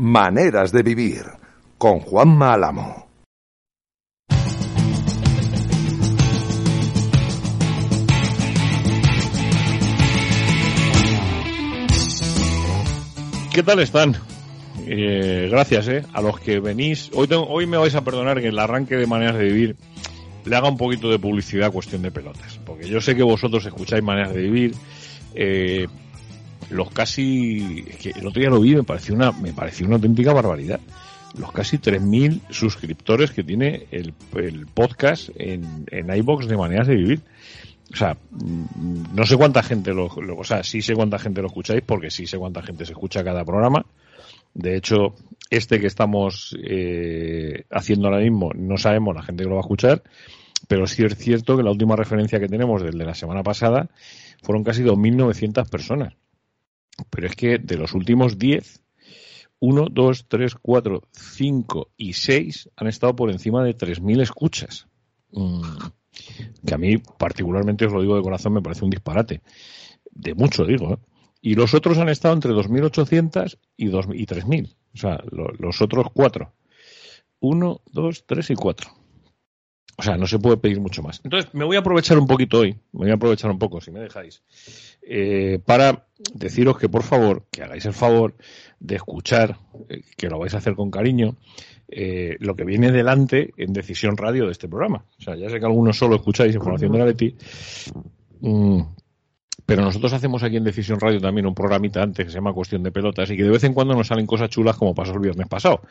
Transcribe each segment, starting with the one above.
Maneras de vivir con Juan Álamo. ¿Qué tal están? Eh, gracias, eh, a los que venís. Hoy, hoy me vais a perdonar que el arranque de maneras de vivir le haga un poquito de publicidad a cuestión de pelotas. Porque yo sé que vosotros escucháis maneras de vivir. Eh, los casi. que el otro día lo vi me pareció una, me pareció una auténtica barbaridad. Los casi 3.000 suscriptores que tiene el, podcast en, en iBox de maneras de vivir. O sea, mm, no sé cuánta gente lo, o sea, sí sé cuánta gente lo escucháis porque sí sé cuánta gente se escucha cada programa. De hecho, este que estamos eh, haciendo ahora mismo no sabemos la gente que lo va a escuchar, pero sí es cierto que la última referencia que tenemos del de la semana pasada fueron casi 2.900 personas. Pero es que de los últimos 10, 1, 2, 3, 4, 5 y 6 han estado por encima de 3.000 escuchas. Mm, que a mí particularmente, os lo digo de corazón, me parece un disparate. De mucho, digo. ¿eh? Y los otros han estado entre 2.800 y, y 3.000. O sea, los otros cuatro. 1, 2, 3 y 4. O sea, no se puede pedir mucho más. Entonces, me voy a aprovechar un poquito hoy, me voy a aprovechar un poco, si me dejáis, eh, para deciros que por favor, que hagáis el favor de escuchar, eh, que lo vais a hacer con cariño, eh, lo que viene delante en Decisión Radio de este programa. O sea, ya sé que algunos solo escucháis información de la Leti, mm, pero nosotros hacemos aquí en Decisión Radio también un programita antes que se llama Cuestión de Pelotas y que de vez en cuando nos salen cosas chulas como pasó el viernes pasado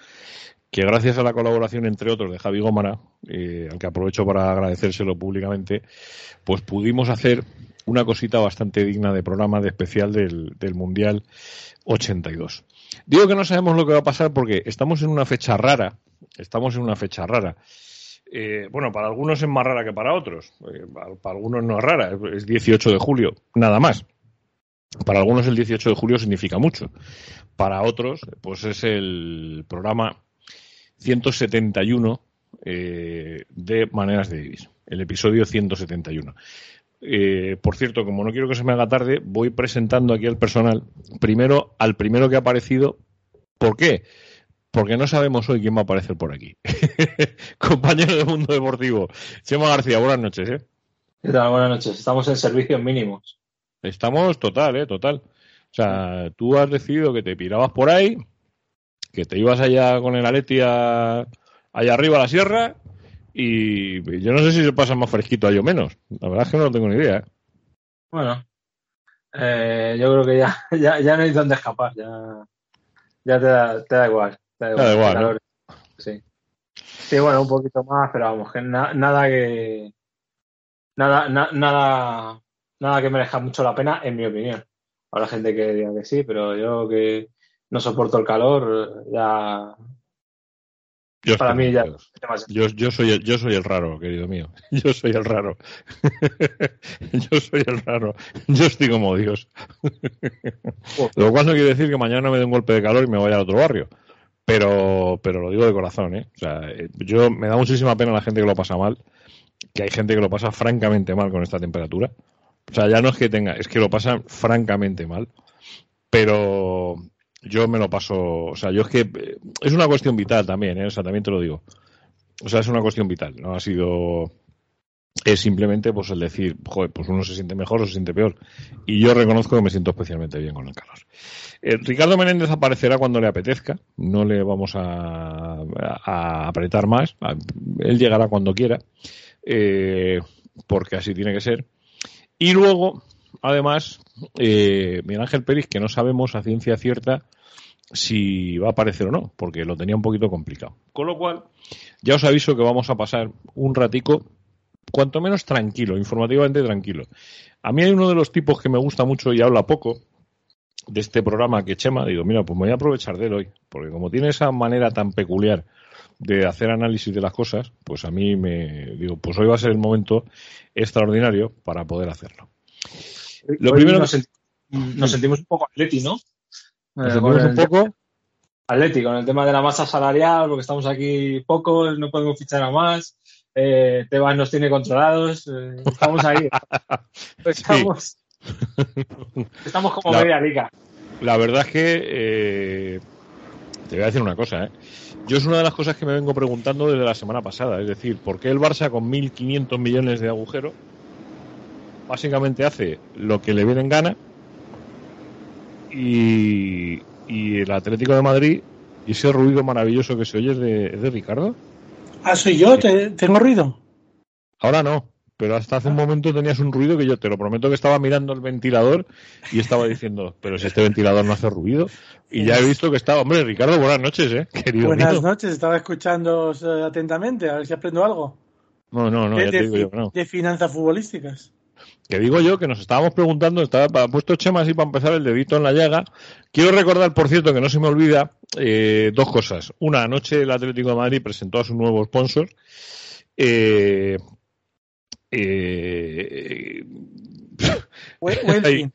que gracias a la colaboración, entre otros, de Javi Gómara, eh, al que aprovecho para agradecérselo públicamente, pues pudimos hacer una cosita bastante digna de programa de especial del, Mundial 82. Digo que no sabemos lo que va a pasar porque estamos en una fecha rara, estamos en una fecha rara. Eh, bueno, para algunos es más rara que para otros, eh, para algunos no es rara, es 18 de julio, nada más. Para algunos el 18 de julio significa mucho. Para otros, pues es el programa 171 eh, de Maneras de Vivir, el episodio 171. Eh, por cierto, como no quiero que se me haga tarde, voy presentando aquí al personal. Primero, al primero que ha aparecido. ¿Por qué? Porque no sabemos hoy quién va a aparecer por aquí. Compañero del mundo deportivo. Chema García, buenas noches. ¿eh? ¿Qué tal? Buenas noches. Estamos en servicios mínimos. Estamos total, ¿eh? Total. O sea, tú has decidido que te pirabas por ahí, que te ibas allá con el Aleti allá arriba a la sierra y yo no sé si se pasa más fresquito ahí o menos. La verdad es que no tengo ni idea. ¿eh? Bueno, eh, yo creo que ya, ya, no hay dónde escapar. Ya, ya te, da, te da igual. Te da igual. sí. sí, bueno, un poquito más, pero vamos, que nada que. Nada, nada, nada que merezca mucho la pena, en mi opinión. Habrá gente que diga que sí, pero yo que no soporto el calor, ya. Para mí ya. Yo, yo, soy el, yo soy el raro, querido mío. Yo soy el raro. yo soy el raro. Yo estoy como Dios. lo cual no quiere decir que mañana me dé un golpe de calor y me vaya a otro barrio. Pero, pero lo digo de corazón, ¿eh? O sea, eh, yo me da muchísima pena la gente que lo pasa mal, que hay gente que lo pasa francamente mal con esta temperatura. O sea, ya no es que tenga, es que lo pasan francamente mal. Pero, yo me lo paso, o sea, yo es que eh, es una cuestión vital también, ¿eh? o sea, también te lo digo. O sea, es una cuestión vital, no ha sido es simplemente pues el decir, joder, pues uno se siente mejor o se siente peor. Y yo reconozco que me siento especialmente bien con el calor. Eh, Ricardo Menéndez aparecerá cuando le apetezca, no le vamos a, apretar más, él llegará cuando quiera, eh, porque así tiene que ser. Y luego, además, eh, Miguel Ángel Pérez, que no sabemos a ciencia cierta si va a aparecer o no, porque lo tenía un poquito complicado. Con lo cual, ya os aviso que vamos a pasar un ratico, cuanto menos tranquilo, informativamente tranquilo. A mí hay uno de los tipos que me gusta mucho y habla poco de este programa que Chema, digo, mira, pues me voy a aprovechar de él hoy, porque como tiene esa manera tan peculiar de hacer análisis de las cosas, pues a mí me digo, pues hoy va a ser el momento extraordinario para poder hacerlo. Lo primero nos, nos sentimos un poco atleti, ¿no? Un poco. Atleti, con el tema de la masa salarial, porque estamos aquí pocos, no podemos fichar a más. Eh, Tebas nos tiene controlados. Eh, estamos ahí. estamos, estamos como media liga. La verdad es que, eh, Te voy a decir una cosa, ¿eh? Yo es una de las cosas que me vengo preguntando desde la semana pasada. Es decir, ¿por qué el Barça con 1.500 millones de agujero básicamente hace lo que le viene en gana y, el Atlético de Madrid y ese ruido maravilloso que se oye es de, Ricardo? Ah, soy yo, ¿tengo ruido? Ahora no pero hasta hace un momento tenías un ruido que yo te lo prometo que estaba mirando el ventilador y estaba diciendo, pero si este ventilador no hace ruido. Y ya he visto que estaba, hombre, Ricardo, buenas noches, ¿eh? Querido buenas noches, estaba escuchando eh, atentamente, a ver si aprendo algo. No, no, no, ya te digo yo no. De finanzas futbolísticas. Que digo yo que nos estábamos preguntando, estaba puesto Chema así para empezar el dedito en la llaga. Quiero recordar, por cierto, que no se me olvida eh, dos cosas. Una, anoche el Atlético de Madrid presentó a su nuevo sponsor. Eh, eh,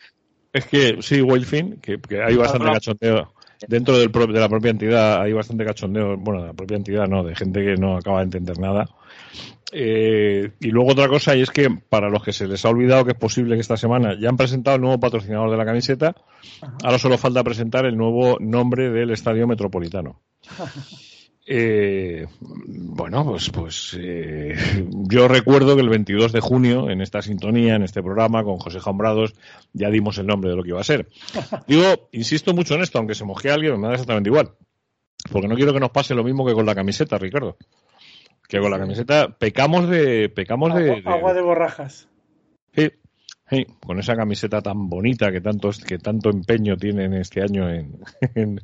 es que sí, Wildfin, que, que hay bastante cachondeo. Dentro del, de la propia entidad hay bastante cachondeo, bueno, de la propia entidad no, de gente que no acaba de entender nada. Eh, y luego otra cosa, y es que para los que se les ha olvidado que es posible que esta semana ya han presentado el nuevo patrocinador de la camiseta, ahora solo falta presentar el nuevo nombre del estadio metropolitano. Eh, bueno, pues, pues eh, yo recuerdo que el 22 de junio, en esta sintonía, en este programa, con José Jambrados, ya dimos el nombre de lo que iba a ser. Digo, insisto mucho en esto, aunque se moje alguien, me da exactamente igual. Porque no quiero que nos pase lo mismo que con la camiseta, Ricardo. Que con la camiseta pecamos de. Pecamos de, agua de borrajas. Sí, sí, con esa camiseta tan bonita que tanto, que tanto empeño tienen este año en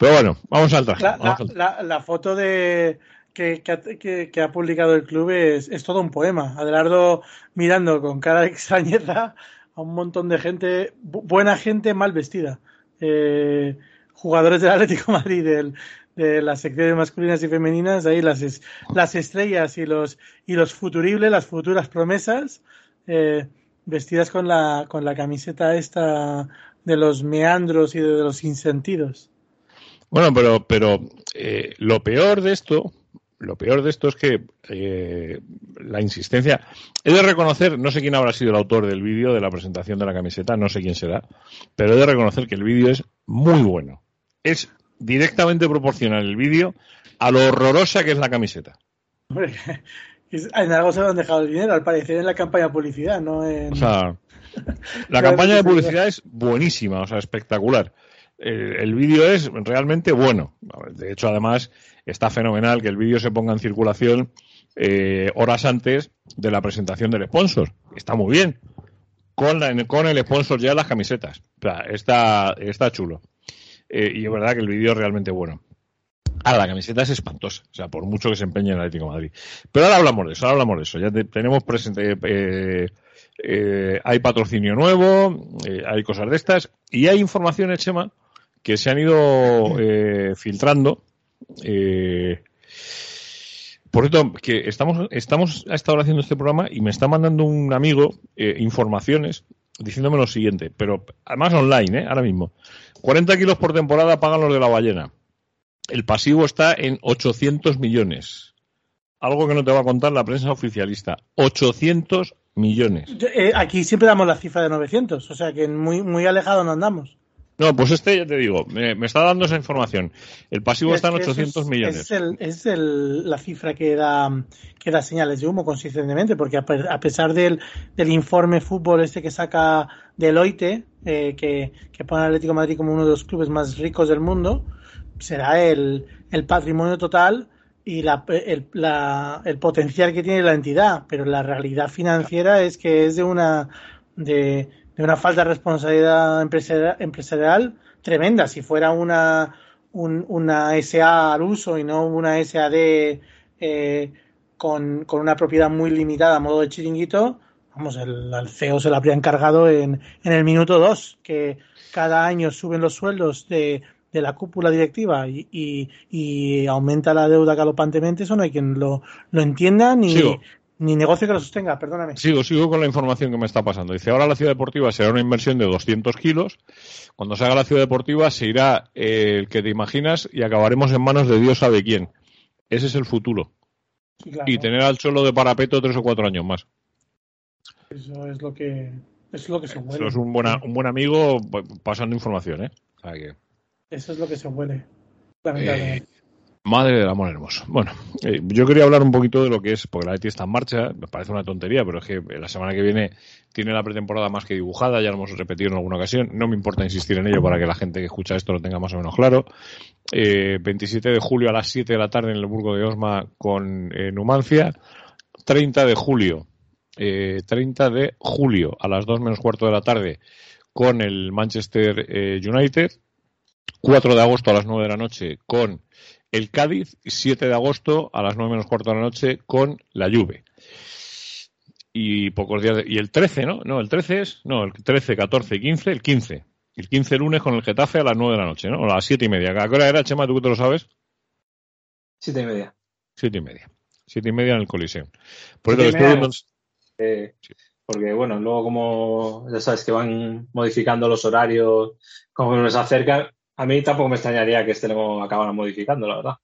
pero bueno, vamos al traje. La, foto de que, que, ha publicado el club es, es, todo un poema. Adelardo mirando con cara de extrañeza a un montón de gente, buena gente mal vestida. Eh, jugadores del Atlético Madrid, del, las secciones masculinas y femeninas, ahí las, las estrellas y los, y los futuribles, las futuras promesas, eh, vestidas con la, con la camiseta esta de los meandros y de los insentidos. Bueno, pero, pero eh, lo peor de esto, lo peor de esto es que eh, la insistencia. He de reconocer, no sé quién habrá sido el autor del vídeo de la presentación de la camiseta, no sé quién será, pero he de reconocer que el vídeo es muy bueno. Es directamente proporcional el vídeo a lo horrorosa que es la camiseta. En algo se lo han dejado el dinero, al parecer en la campaña de publicidad, no en... O sea, la campaña de publicidad es buenísima, o sea, espectacular el, vídeo es realmente bueno. De hecho, además, está fenomenal que el vídeo se ponga en circulación eh, horas antes de la presentación del sponsor. Está muy bien. Con, con el sponsor ya las camisetas. O sea, está, está chulo. Eh, y es verdad que el vídeo es realmente bueno. Ahora, la camiseta es espantosa, o sea, por mucho que se empeñe el Atlético Madrid. Pero ahora hablamos de eso, ahora hablamos de eso. Ya tenemos presente, eh, hay patrocinio nuevo, hay cosas de estas, y hay información, Chema, que se han ido eh, filtrando. Eh, por cierto, que estamos, estamos a esta hora haciendo este programa y me está mandando un amigo eh, informaciones diciéndome lo siguiente, pero además online, ¿eh? ahora mismo. 40 kilos por temporada pagan los de la ballena. El pasivo está en 800 millones. Algo que no te va a contar la prensa oficialista. 800 millones. aquí siempre damos la cifra de 900, o sea que muy, muy alejado no andamos. No, pues este ya te digo, me, está dando esa información. El pasivo está en 800 millones. Es, la cifra que da, que da señales de humo consistentemente, porque a, pesar del, informe fútbol este que saca Deloitte, eh, que, que pone Atlético de Madrid como uno de los clubes más ricos del mundo, será el, patrimonio total y la, el, potencial que tiene la entidad, pero la realidad financiera es que es de una de de una falta de responsabilidad empresarial, tremenda. Si fuera una, una SA al uso y no una SAD eh, con, una propiedad muy limitada a modo de chiringuito, vamos, el, CEO se lo habría encargado en, en el minuto dos, que cada año suben los sueldos de, de la cúpula directiva y, aumenta la deuda galopantemente, eso no hay quien lo, lo entienda ni, ni negocio que lo sostenga, perdóname. Sigo, sigo con la información que me está pasando. Dice, ahora la ciudad deportiva será una inversión de 200 kilos. Cuando se haga la ciudad deportiva se irá el que te imaginas y acabaremos en manos de Dios sabe quién. Ese es el futuro. Y tener al solo de parapeto tres o cuatro años más. Eso es lo que, es lo que se mueve. Eso es un, buena, un buen amigo pasando información, ¿eh? Eso es lo que se huele. Eh, madre del amor hermoso. Bueno, eh, yo quería hablar un poquito de lo que es, porque la Leti está en marcha, me parece una tontería, pero es que la semana que viene tiene la pretemporada más que dibujada, ya lo hemos repetido en alguna ocasión, no me importa insistir en ello para que la gente que escucha esto lo tenga más o menos claro. 27 de julio a las 7 de la tarde en el Burgo de Osma con Numancia, 30 de julio eh, 30 de julio a las 2 menos cuarto de la tarde con el Manchester eh, United, 4 de agosto a las 9 de la noche con el Cádiz y 7 de agosto a las 9 menos cuarto de la noche con la Juve. Y pocos días y el 13, ¿no? No, el 13 es, no, el 13, 14 y 15, el 15. El 15 lunes con el Getafe a las 9 de la noche, ¿no? O a las 7 y media. ¿A qué hora era, Chema? ¿Tú que te lo sabes? 7 y media. 7 y media. 7 y media en el Coliseo. Por eso porque, bueno, luego como ya sabes que van modificando los horarios como nos acercan, a mí tampoco me extrañaría que este lo acabaran modificando, la verdad.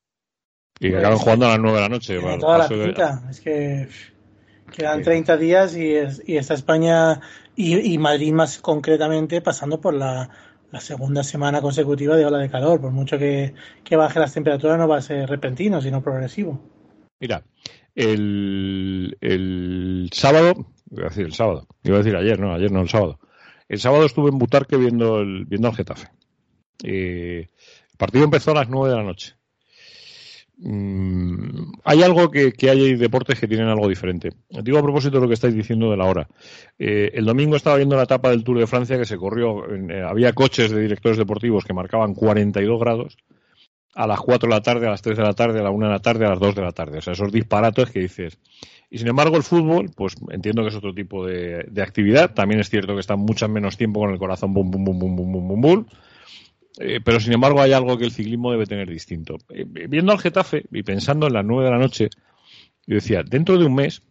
Y que acaban jugando a las 9 de la noche. toda la pinta. Es que quedan 30 días y, y está España y, Madrid más concretamente pasando por la, segunda semana consecutiva de ola de calor. Por mucho que, que baje las temperaturas no va a ser repentino, sino progresivo. Mira, el, el sábado, iba a decir el sábado, iba a decir ayer, no, ayer no, el sábado. El sábado estuve en Butarque viendo el, viendo al Getafe. El partido empezó a las 9 de la noche. Mm, hay algo que, hay deportes que tienen algo diferente. Digo a propósito de lo que estáis diciendo de la hora. Eh, el domingo estaba viendo la etapa del Tour de Francia que se corrió. Eh, había coches de directores deportivos que marcaban 42 grados a las 4 de la tarde, a las 3 de la tarde, a la 1 de la tarde, a las 2 de la tarde. O sea, esos disparatos que dices. Y sin embargo, el fútbol, pues entiendo que es otro tipo de, actividad. También es cierto que está mucho menos tiempo con el corazón bum, bum, bum, bum, bum, bum, bum, bum. Eh, pero sin embargo, hay algo que el ciclismo debe tener distinto. Eh, viendo al Getafe y pensando en las 9 de la noche, yo decía, dentro de un mes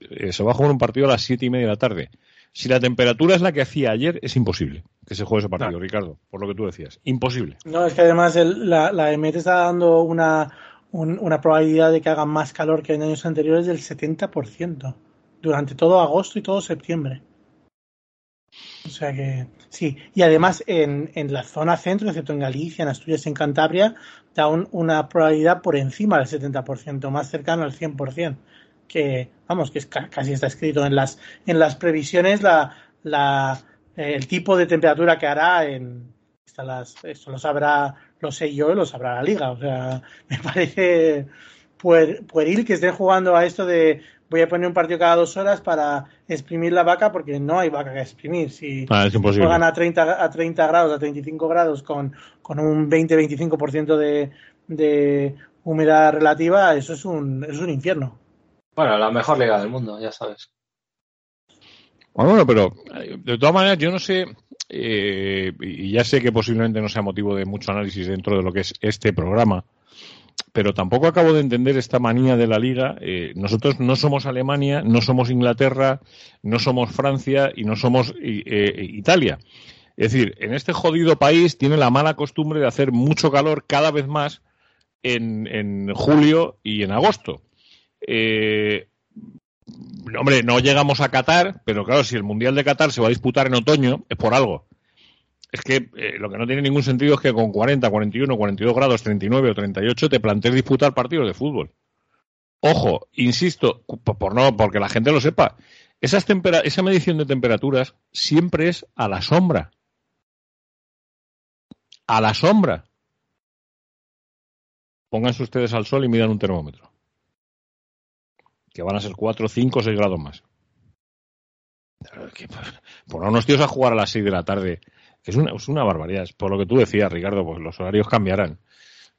eh, se va a jugar un partido a las 7 y media de la tarde. Si la temperatura es la que hacía ayer, es imposible que se juegue ese partido, Ricardo, por lo que tú decías. Imposible. No, es que además la, la EMET está dando una, una probabilidad de que haga más calor que en años anteriores del 70% durante todo agosto y todo septiembre. O sea que sí, y además en, en la zona centro, excepto en Galicia, en Asturias en Cantabria, da una probabilidad por encima del 70%, más cercano al 100% que vamos que es, casi está escrito en las en las previsiones la, la el tipo de temperatura que hará en las, esto lo sabrá lo sé yo lo sabrá la liga. O sea me parece pueril que estén jugando a esto de voy a poner un partido cada dos horas para exprimir la vaca porque no hay vaca que exprimir. Si, ah, juegan a 30 a 30 grados a 35 grados con, con un 20-25% de, de humedad relativa eso es un, es un infierno. Bueno, la mejor liga del mundo, ya sabes. Bueno, pero eh, de todas maneras yo no sé, eh, y ya sé que posiblemente no sea motivo de mucho análisis dentro de lo que es este programa, pero tampoco acabo de entender esta manía de la liga. Eh, nosotros no somos Alemania, no somos Inglaterra, no somos Francia y no somos Italia. Es decir, en este jodido país tiene la mala costumbre de hacer mucho calor cada vez más en julio y en agosto. Eh, hombre, no llegamos a Qatar, pero claro, si el Mundial de Qatar se va a disputar en otoño, es por algo. Es que eh, lo que no tiene ningún sentido es que con 40, 41, 42 grados, 39 o 38 te plantees disputar partidos de fútbol. Ojo, insisto, por no, porque la gente lo sepa, esa medición de temperaturas siempre es a la sombra. A la sombra. Pónganse ustedes al sol y miran un termómetro que van a ser 4, 5, 6 grados más. Por unos tíos a jugar a las 6 de la tarde, que es una, es una barbaridad. Por lo que tú decías, Ricardo, pues los horarios cambiarán.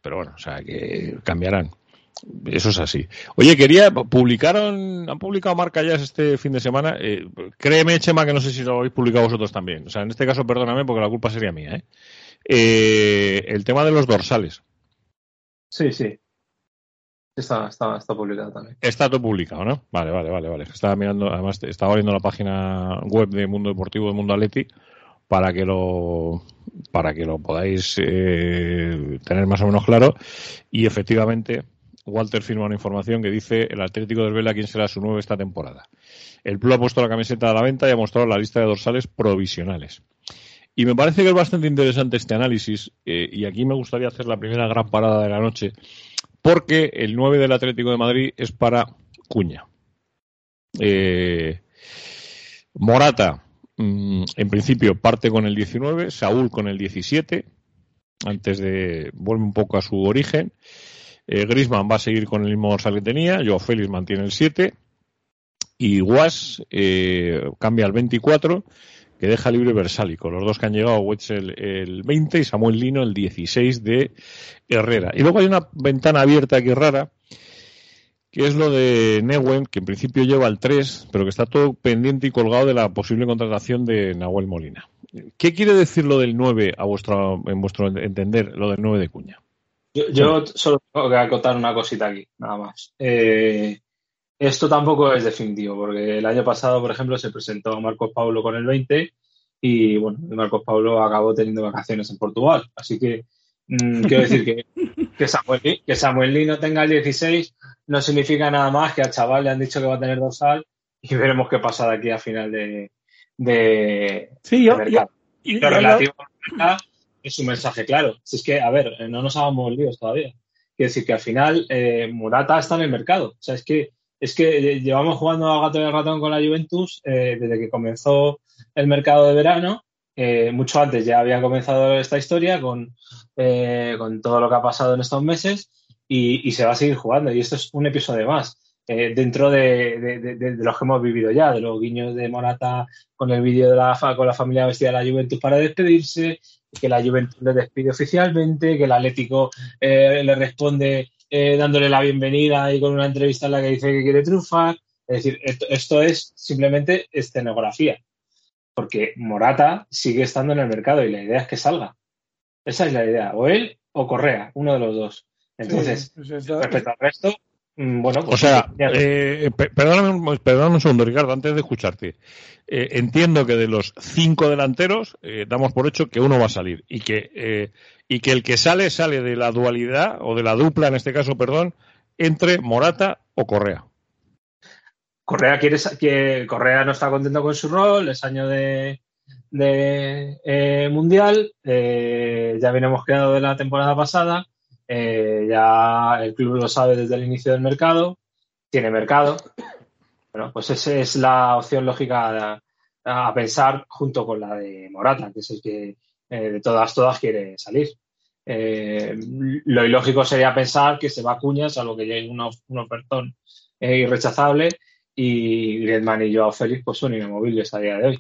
Pero bueno, o sea, que cambiarán. Eso es así. Oye, quería, publicaron, han publicado Marca ya este fin de semana. Eh, créeme, Chema, que no sé si lo habéis publicado vosotros también. O sea, en este caso, perdóname porque la culpa sería mía. ¿eh? eh el tema de los dorsales. Sí, sí. Está, está, está publicado también. Está todo publicado, ¿no? Vale, vale, vale, vale. Estaba mirando, además estaba abriendo la página web de Mundo Deportivo de Mundo Atleti para que lo para que lo podáis eh, tener más o menos claro y efectivamente Walter firma una información que dice el Atlético del Vela quién será su nuevo esta temporada. El club ha puesto la camiseta a la venta y ha mostrado la lista de dorsales provisionales. Y me parece que es bastante interesante este análisis, eh, y aquí me gustaría hacer la primera gran parada de la noche, porque el 9 del Atlético de Madrid es para Cuña. Eh, Morata, mm, en principio, parte con el 19, Saúl con el 17, antes de vuelve un poco a su origen. Eh, Grisman va a seguir con el mismo dorsal que tenía, Joao Félix mantiene el 7 y Guas eh, cambia al 24 que deja libre Versálico. Los dos que han llegado, Wetzel el 20 y Samuel Lino el 16 de Herrera. Y luego hay una ventana abierta aquí rara, que es lo de Neuen, que en principio lleva el 3, pero que está todo pendiente y colgado de la posible contratación de Nahuel Molina. ¿Qué quiere decir lo del 9 a vuestro, en vuestro entender, lo del 9 de Cuña? Yo, solo tengo que acotar una cosita aquí, nada más. Eh, esto tampoco es definitivo, porque el año pasado, por ejemplo, se presentó Marcos Paulo con el 20 y, bueno, Marcos Paulo acabó teniendo vacaciones en Portugal. Así que, mm, quiero decir que, que, Samuel, que Samuel Lee no tenga el 16 no significa nada más que al chaval le han dicho que va a tener dorsal y veremos qué pasa de aquí a final de, de, sí, yo, y lo relativo a es un mensaje claro. Si es que, a ver, no nos hagamos líos todavía. Quiero decir que al final eh, Murata está en el mercado. O sea, es que es que llevamos jugando a gato y al ratón con la Juventus eh, desde que comenzó el mercado de verano. Eh, mucho antes ya había comenzado esta historia con, eh, con todo lo que ha pasado en estos meses y, se va a seguir jugando. Y esto es un episodio más. dentro de, los que hemos vivido ya, de los guiños de Morata con el vídeo de la con la familia vestida de la Juventus para despedirse, que la Juventus le despide oficialmente, que el Atlético le responde eh, dándole la bienvenida y con una entrevista en la que dice que quiere triunfar. Es decir, esto, es simplemente escenografía, porque Morata sigue estando en el mercado y la idea es que salga. Esa es la idea, o él o Correa, uno de los dos. Entonces, pues respecto al resto, mm, bueno, pues o sea, eh, perdóname, perdóname, un segundo, Ricardo, antes de escucharte. Eh, entiendo que de los cinco delanteros eh, damos por hecho que uno va a salir y que y que el que sale sale de la dualidad o de la dupla, en este caso, perdón, entre Morata o Correa. Correa quiere que Correa no está contento con su rol, es año de, eh, mundial, eh, ya habíamos quedado de la temporada pasada, eh, ya el club lo sabe desde el inicio del mercado, tiene mercado. Bueno, pues esa es la opción lógica a pensar junto con la de Morata, que es el que de todas, todas quiere salir. Lo ilógico sería pensar que se va a Cuñas, algo que llegue un ofertón irrechazable y Griezmann y Joao Félix pues son inamovibles a día de hoy.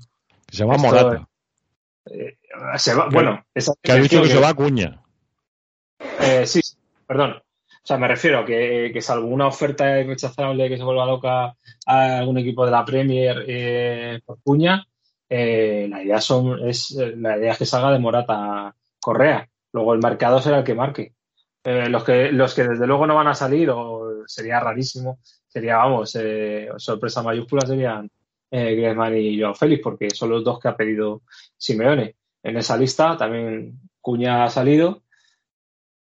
Se va a Morata. bueno, que ha dicho que, se va a Cuña. sí, perdón. O sea, me refiero a que, que, salvo una oferta irrechazable que se vuelva loca a algún equipo de la Premier por Cuña, eh, la idea son, es, la idea es que salga de Morata Correa. Luego el mercado será el que marque. Eh, los que los que desde luego no van a salir, o sería rarísimo, sería, vamos, eh, sorpresa mayúscula serían eh, Griezmann y Joao Félix, porque son los dos que ha pedido Simeone. En esa lista también Cuña ha salido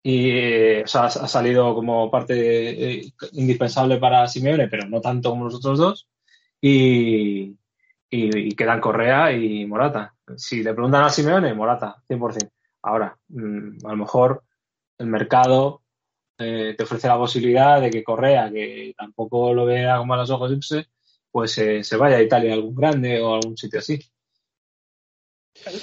y o sea, ha salido como parte indispensable para Simeone, pero no tanto como los otros dos. Y, y, quedan Correa y Morata. Si le preguntan a Simeone, Morata, 100%. Ahora, mm, a lo mejor el mercado eh, te ofrece la posibilidad de que Correa, que tampoco lo vea con malos ojos pues eh, se vaya a Italia a algún grande o a algún sitio así.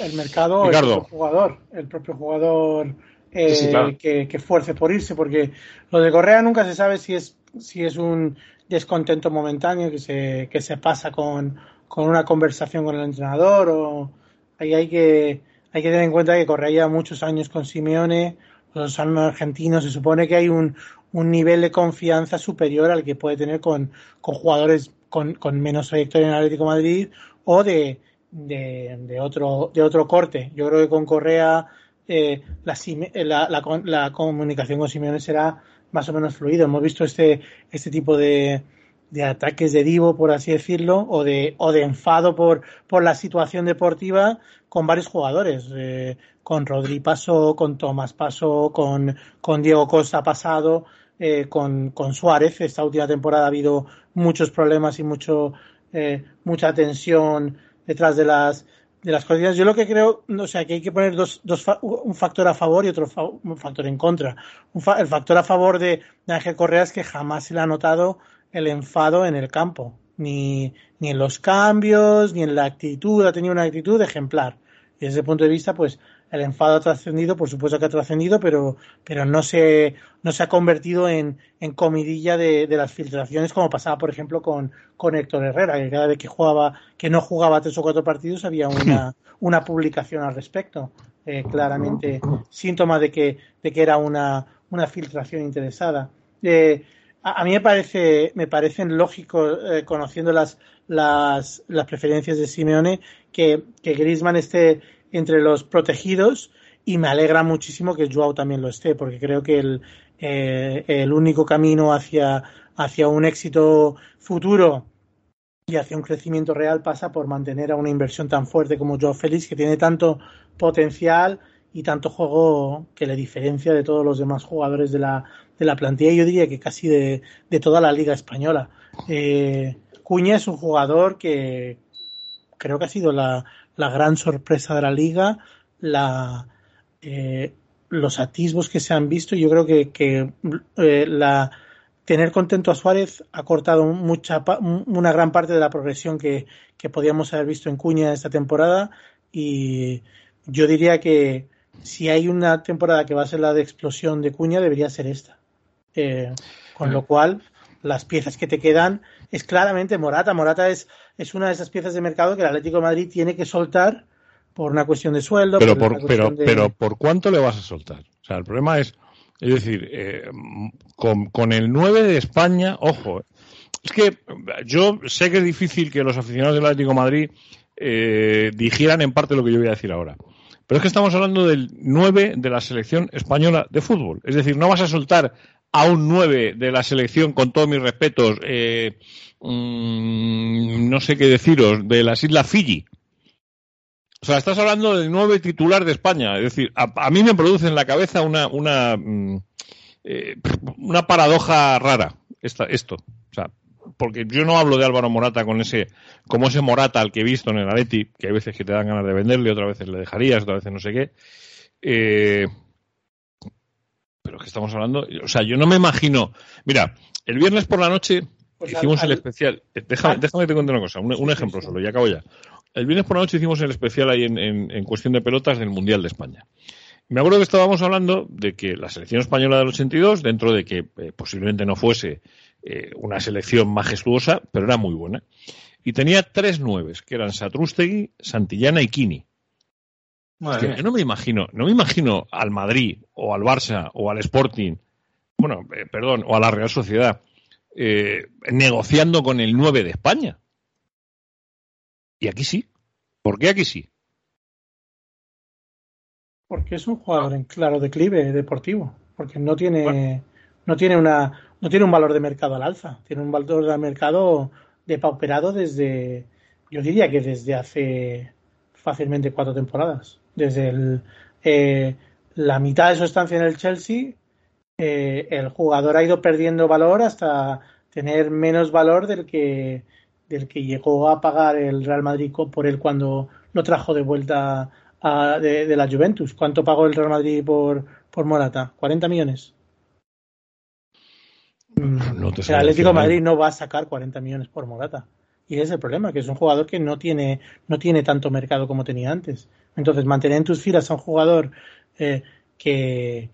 El, mercado, el propio jugador, el propio jugador eh, que, que, fuerce por irse, porque lo de Correa nunca se sabe si es, si es un descontento momentáneo que se, que se pasa con, con una conversación con el entrenador o ahí hay que hay que tener en cuenta que Correa muchos años con Simeone, los argentinos, se supone que hay un, un, nivel de confianza superior al que puede tener con, con jugadores con, con, menos trayectoria en Atlético Madrid o de, de, otro, de otro corte. Yo creo que con Correa eh, la, la, la, la, comunicación con Simeone será más o menos fluida. Hemos visto este, este tipo de, de ataques de divo, por así decirlo, o de, o de enfado por, por la situación deportiva con varios jugadores. Eh, con Rodri pasó, con Tomás pasó, con, Diego Costa pasado, eh, con, Suárez. Esta última temporada ha habido muchos problemas y mucho, eh, mucha tensión detrás de las de las condiciones. Yo lo que creo, o sea, que hay que poner dos, dos un factor a favor y otro un factor en contra. el factor a favor de, Ángel Correa es que jamás se le ha notado el enfado en el campo, ni, ni en los cambios, ni en la actitud, ha tenido una actitud ejemplar. Y desde ese punto de vista, pues el enfado ha trascendido, por supuesto que ha trascendido, pero, pero no, se, no se ha convertido en, en comidilla de, de, las filtraciones como pasaba, por ejemplo, con, con Héctor Herrera, que cada vez que jugaba, que no jugaba tres o cuatro partidos había una, una publicación al respecto. Eh, claramente síntoma de que, de que era una, una filtración interesada. Eh, a, mí me parece, me parecen lógicos, eh, conociendo las, las, las preferencias de Simeone, que, que Griezmann esté entre los protegidos y me alegra muchísimo que Joao también lo esté, porque creo que el, eh, el único camino hacia, hacia un éxito futuro y hacia un crecimiento real pasa por mantener a una inversión tan fuerte como Joao Félix, que tiene tanto potencial y tanto juego que le diferencia de todos los demás jugadores de la, de la plantilla, yo diría que casi de, de toda la liga española. Eh, Cuña es un jugador que creo que ha sido la, la gran sorpresa de la liga, la, eh, los atisbos que se han visto. Yo creo que, que eh, la, tener contento a Suárez ha cortado mucha, una gran parte de la progresión que, que podíamos haber visto en Cuña esta temporada y yo diría que si hay una temporada que va a ser la de explosión de Cuña debería ser esta. Eh, con lo cual, las piezas que te quedan es claramente Morata. Morata es, es una de esas piezas de mercado que el Atlético de Madrid tiene que soltar por una cuestión de sueldo. Pero, por, pero, pero ¿por cuánto le vas a soltar? O sea, el problema es, es decir, eh, con, con, el 9 de España, ojo, es que yo sé que es difícil que los aficionados del Atlético de Madrid eh, digieran en parte lo que yo voy a decir ahora. Pero es que estamos hablando del 9 de la selección española de fútbol. Es decir, no vas a soltar a un 9 de la selección, con todos mis respetos, eh, mmm, no sé qué deciros, de las Islas Fiji. O sea, estás hablando del 9 titular de España. Es decir, a, a mí me produce en la cabeza una, una, mm, eh, una paradoja rara esta, esto. O sea, porque yo no hablo de Álvaro Morata con ese, como ese Morata al que he visto en el Atleti, que hay veces que te dan ganas de venderle, otras veces le dejarías, otras veces no sé qué. Eh, pero que estamos hablando, o sea, yo no me imagino. Mira, el viernes por la noche pues hicimos el especial. Eh, déjame, déjame te cuente una cosa, un, ejemplo solo, y acabo ya. El viernes por la noche hicimos el especial ahí en, en, cuestión de pelotas del Mundial de España. Me acuerdo que estábamos hablando de que la selección española del 82, dentro de que eh, posiblemente no fuese eh, una selección majestuosa, pero era muy buena, y tenía tres nueves, que eran Satrústegui, Santillana y Kini yo no me imagino, no me imagino al Madrid o al Barça o al Sporting, bueno, eh, perdón, o a la Real Sociedad eh, negociando con el 9 de España. Y aquí sí. ¿Por qué aquí sí? Porque es un jugador en claro declive deportivo. Porque no tiene, no tiene una, no tiene un valor de mercado al alza. Tiene un valor de mercado depauperado desde, yo diría que desde hace fácilmente cuatro temporadas desde el, eh, la mitad de su estancia en el Chelsea, eh, el jugador ha ido perdiendo valor hasta tener menos valor del que, del que llegó a pagar el Real Madrid por él cuando lo trajo de vuelta a, de, la Juventus. ¿Cuánto pagó el Real Madrid por, por Morata? ¿40 millones? No el Atlético de Madrid no va a sacar 40 millones por Morata. Y ese es el problema, que es un jugador que no tiene, no tiene tanto mercado como tenía antes. Entonces, mantener en tus filas a un jugador eh, que,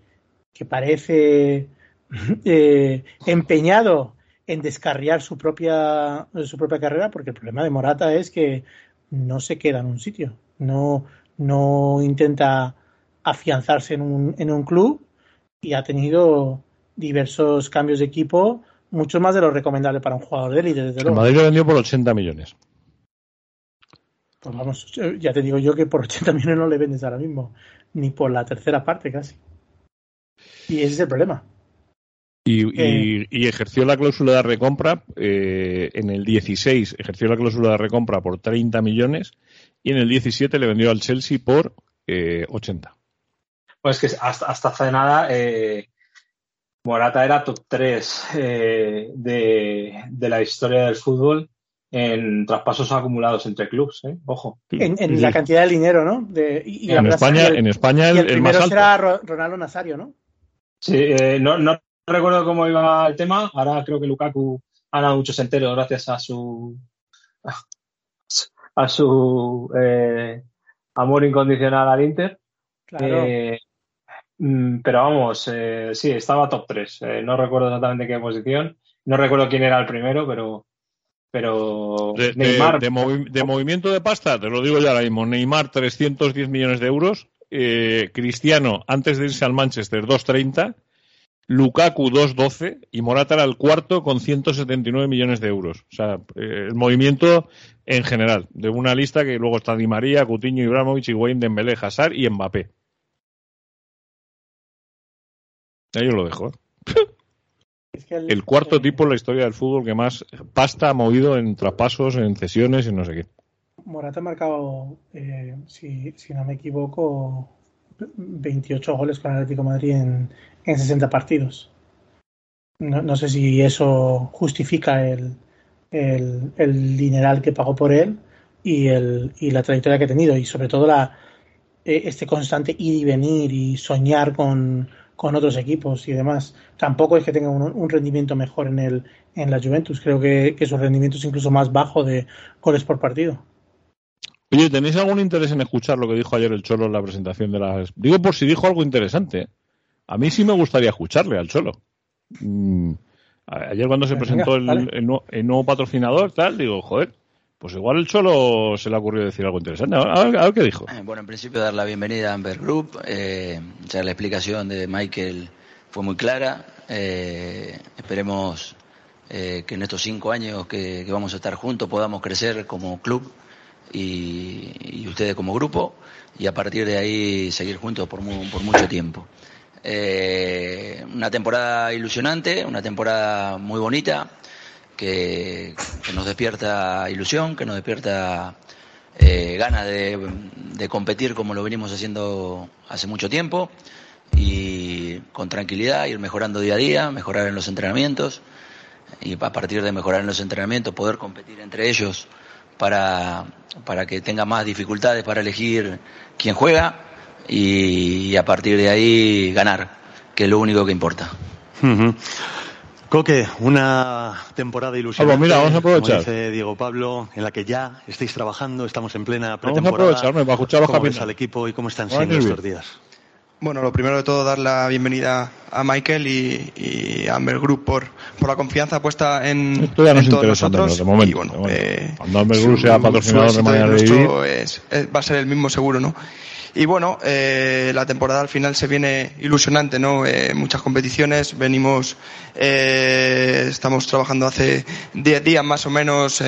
que, parece eh, empeñado en descarriar su propia, su propia carrera, porque el problema de Morata es que no se queda en un sitio, no, no intenta afianzarse en un, en un club y ha tenido diversos cambios de equipo, mucho más de lo recomendable para un jugador de élite, desde luego. El Madrid lo vendió por 80 millones. Pues vamos, ya te digo yo que por 80 millones no le vendes ahora mismo, ni por la tercera parte casi. Y ese es el problema. Y, y, eh. ejerció la cláusula de recompra eh, en el 16, ejerció la cláusula de recompra por 30 millones y en el 17 le vendió al Chelsea por eh, 80. Pues que hasta, hasta hace nada eh, Morata era top 3 de, de la historia del fútbol en traspasos acumulados entre clubes, ¿eh? ojo. En, la cantidad de dinero, ¿no? y, en, España, el, en España el, primero será Ronaldo Nazario, ¿no? Sí, eh, no, no recuerdo cómo iba el tema. Ahora creo que Lukaku ha dado muchos enteros gracias a su a su eh, amor incondicional al Inter. Claro. Eh, mm, pero vamos, eh, sí, estaba top 3. no recuerdo exactamente qué posición. No recuerdo quién era el primero, pero. Pero. De, Neymar. De, movimiento de pasta, te lo digo ya ahora mismo. Neymar, 310 millones de euros. Cristiano, antes de irse al Manchester, 230. Lukaku 2.12 y Morata era el cuarto con 179 millones de euros. O sea, eh, el movimiento en general, de una lista que luego está Di María, Coutinho, Ibrahimovic, Wayne Dembélé, Hazard y Mbappé. Ahí os lo dejo. el, cuarto tipo en la historia del fútbol que más pasta ha movido en traspasos, en cesiones y no sé qué. Morata ha marcado, eh, si, si no me equivoco, 28 goles con el Atlético de Madrid en, en 60 partidos. No, sé si eso justifica el, el, dineral que pagó por él y, el, y la trayectoria que ha tenido y sobre todo la, e, este constante ir y venir y soñar con, con otros equipos y demás. Tampoco es que tenga un, rendimiento mejor en, el, en la Juventus. Creo que, que su rendimiento es incluso más bajo de goles por partido. Oye, ¿tenéis algún interés en escuchar lo que dijo ayer el Cholo en la presentación de las... Digo por si dijo algo interesante. A mí sí me gustaría escucharle al Cholo. Mm, ayer cuando se presentó el, nuevo patrocinador, tal, digo, joder, pues igual el Cholo se le ha ocurrido decir algo interesante. A ver, qué dijo. Eh, bueno, en principio dar la bienvenida a Amber Group. Eh, ya la explicación de Michael fue muy clara. Eh, esperemos que en estos cinco años que, vamos a estar juntos podamos crecer como club y, ustedes como grupo y a partir de ahí seguir juntos por, por mucho tiempo. Una temporada ilusionante, una temporada muy bonita, que, nos despierta ilusión, que nos despierta eh, ganas de, competir como lo venimos haciendo hace mucho tiempo y con tranquilidad, ir mejorando día a día, mejorar en los entrenamientos y a partir de mejorar en los entrenamientos poder competir entre ellos para, para que tenga más dificultades para elegir quién juega y, a partir de ahí ganar, que es lo único que importa. Coque, una temporada ilusionante. Vamos, mira, vamos a aprovechar. Como dice Diego Pablo, en la que ya estáis trabajando, estamos en plena pretemporada. Vamos a aprovecharme para escuchar los ¿Cómo al equipo y cómo están siendo estos días? Bueno, lo primero de todo, dar la bienvenida a Michael y, a Amber Group por, por la confianza puesta en, en todos nosotros. De momento, y bueno, eh, cuando Amber Group sea patrocinador de manera de es, va a ser el mismo seguro, ¿no? Y bueno, eh, la temporada al final se viene ilusionante, ¿no? Eh, muchas competiciones, venimos, eh, estamos trabajando hace 10 días más o menos.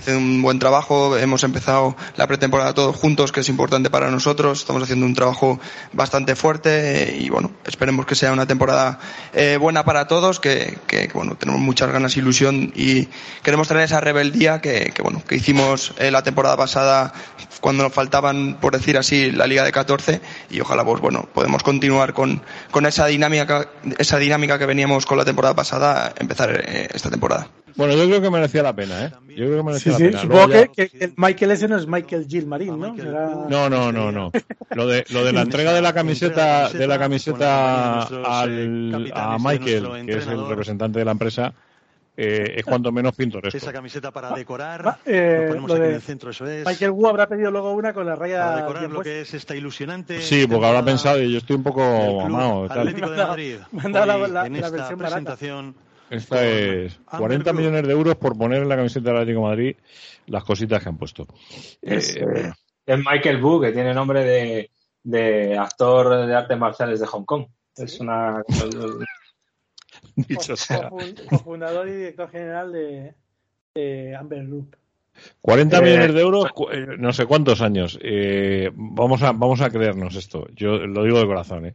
Eh, hace un buen trabajo. Hemos empezado la pretemporada todos juntos, que es importante para nosotros. Estamos haciendo un trabajo bastante fuerte y bueno, esperemos que sea una temporada eh, buena para todos, que, que, bueno, tenemos muchas ganas, ilusión y queremos tener esa rebeldía que, que bueno, que hicimos eh, la temporada pasada cuando nos faltaban, por decir así, la Liga de 14 y ojalá pues bueno, podemos continuar con, con esa dinámica, esa dinámica que veníamos con la temporada pasada, empezar eh, esta temporada. Bueno, yo creo que merecía la pena, ¿eh? Yo creo que merecía la pena. Supongo que, el Michael ese no es Michael Gilmarín, ¿no? No, no, no, no. Lo de, lo de la entrega de la camiseta, de la camiseta al, a Michael, que es el representante de la empresa, eh, es cuanto menos pintoresco. Esa camiseta para decorar, eh, ponemos aquí en el centro, eso es. Michael Wu habrá pedido luego una con la raya. Para decorar lo que es esta ilusionante. Sí, porque habrá pensado, y yo estoy un poco mamado. Atlético de Madrid. Me han dado la, la, en esta versión presentación. Esta es 40 millones de euros por poner en la camiseta del Atlético de Madrid las cositas que han puesto. Es, eh, Michael Wu, que tiene nombre de, de, actor de artes marciales de Hong Kong. Es una. Dicho sea. Cofundador y director general de, de Amber Group. 40 eh, millones de euros, eh, no sé cuántos años. Eh, vamos, a, vamos a creernos esto. Yo lo digo de corazón. Eh.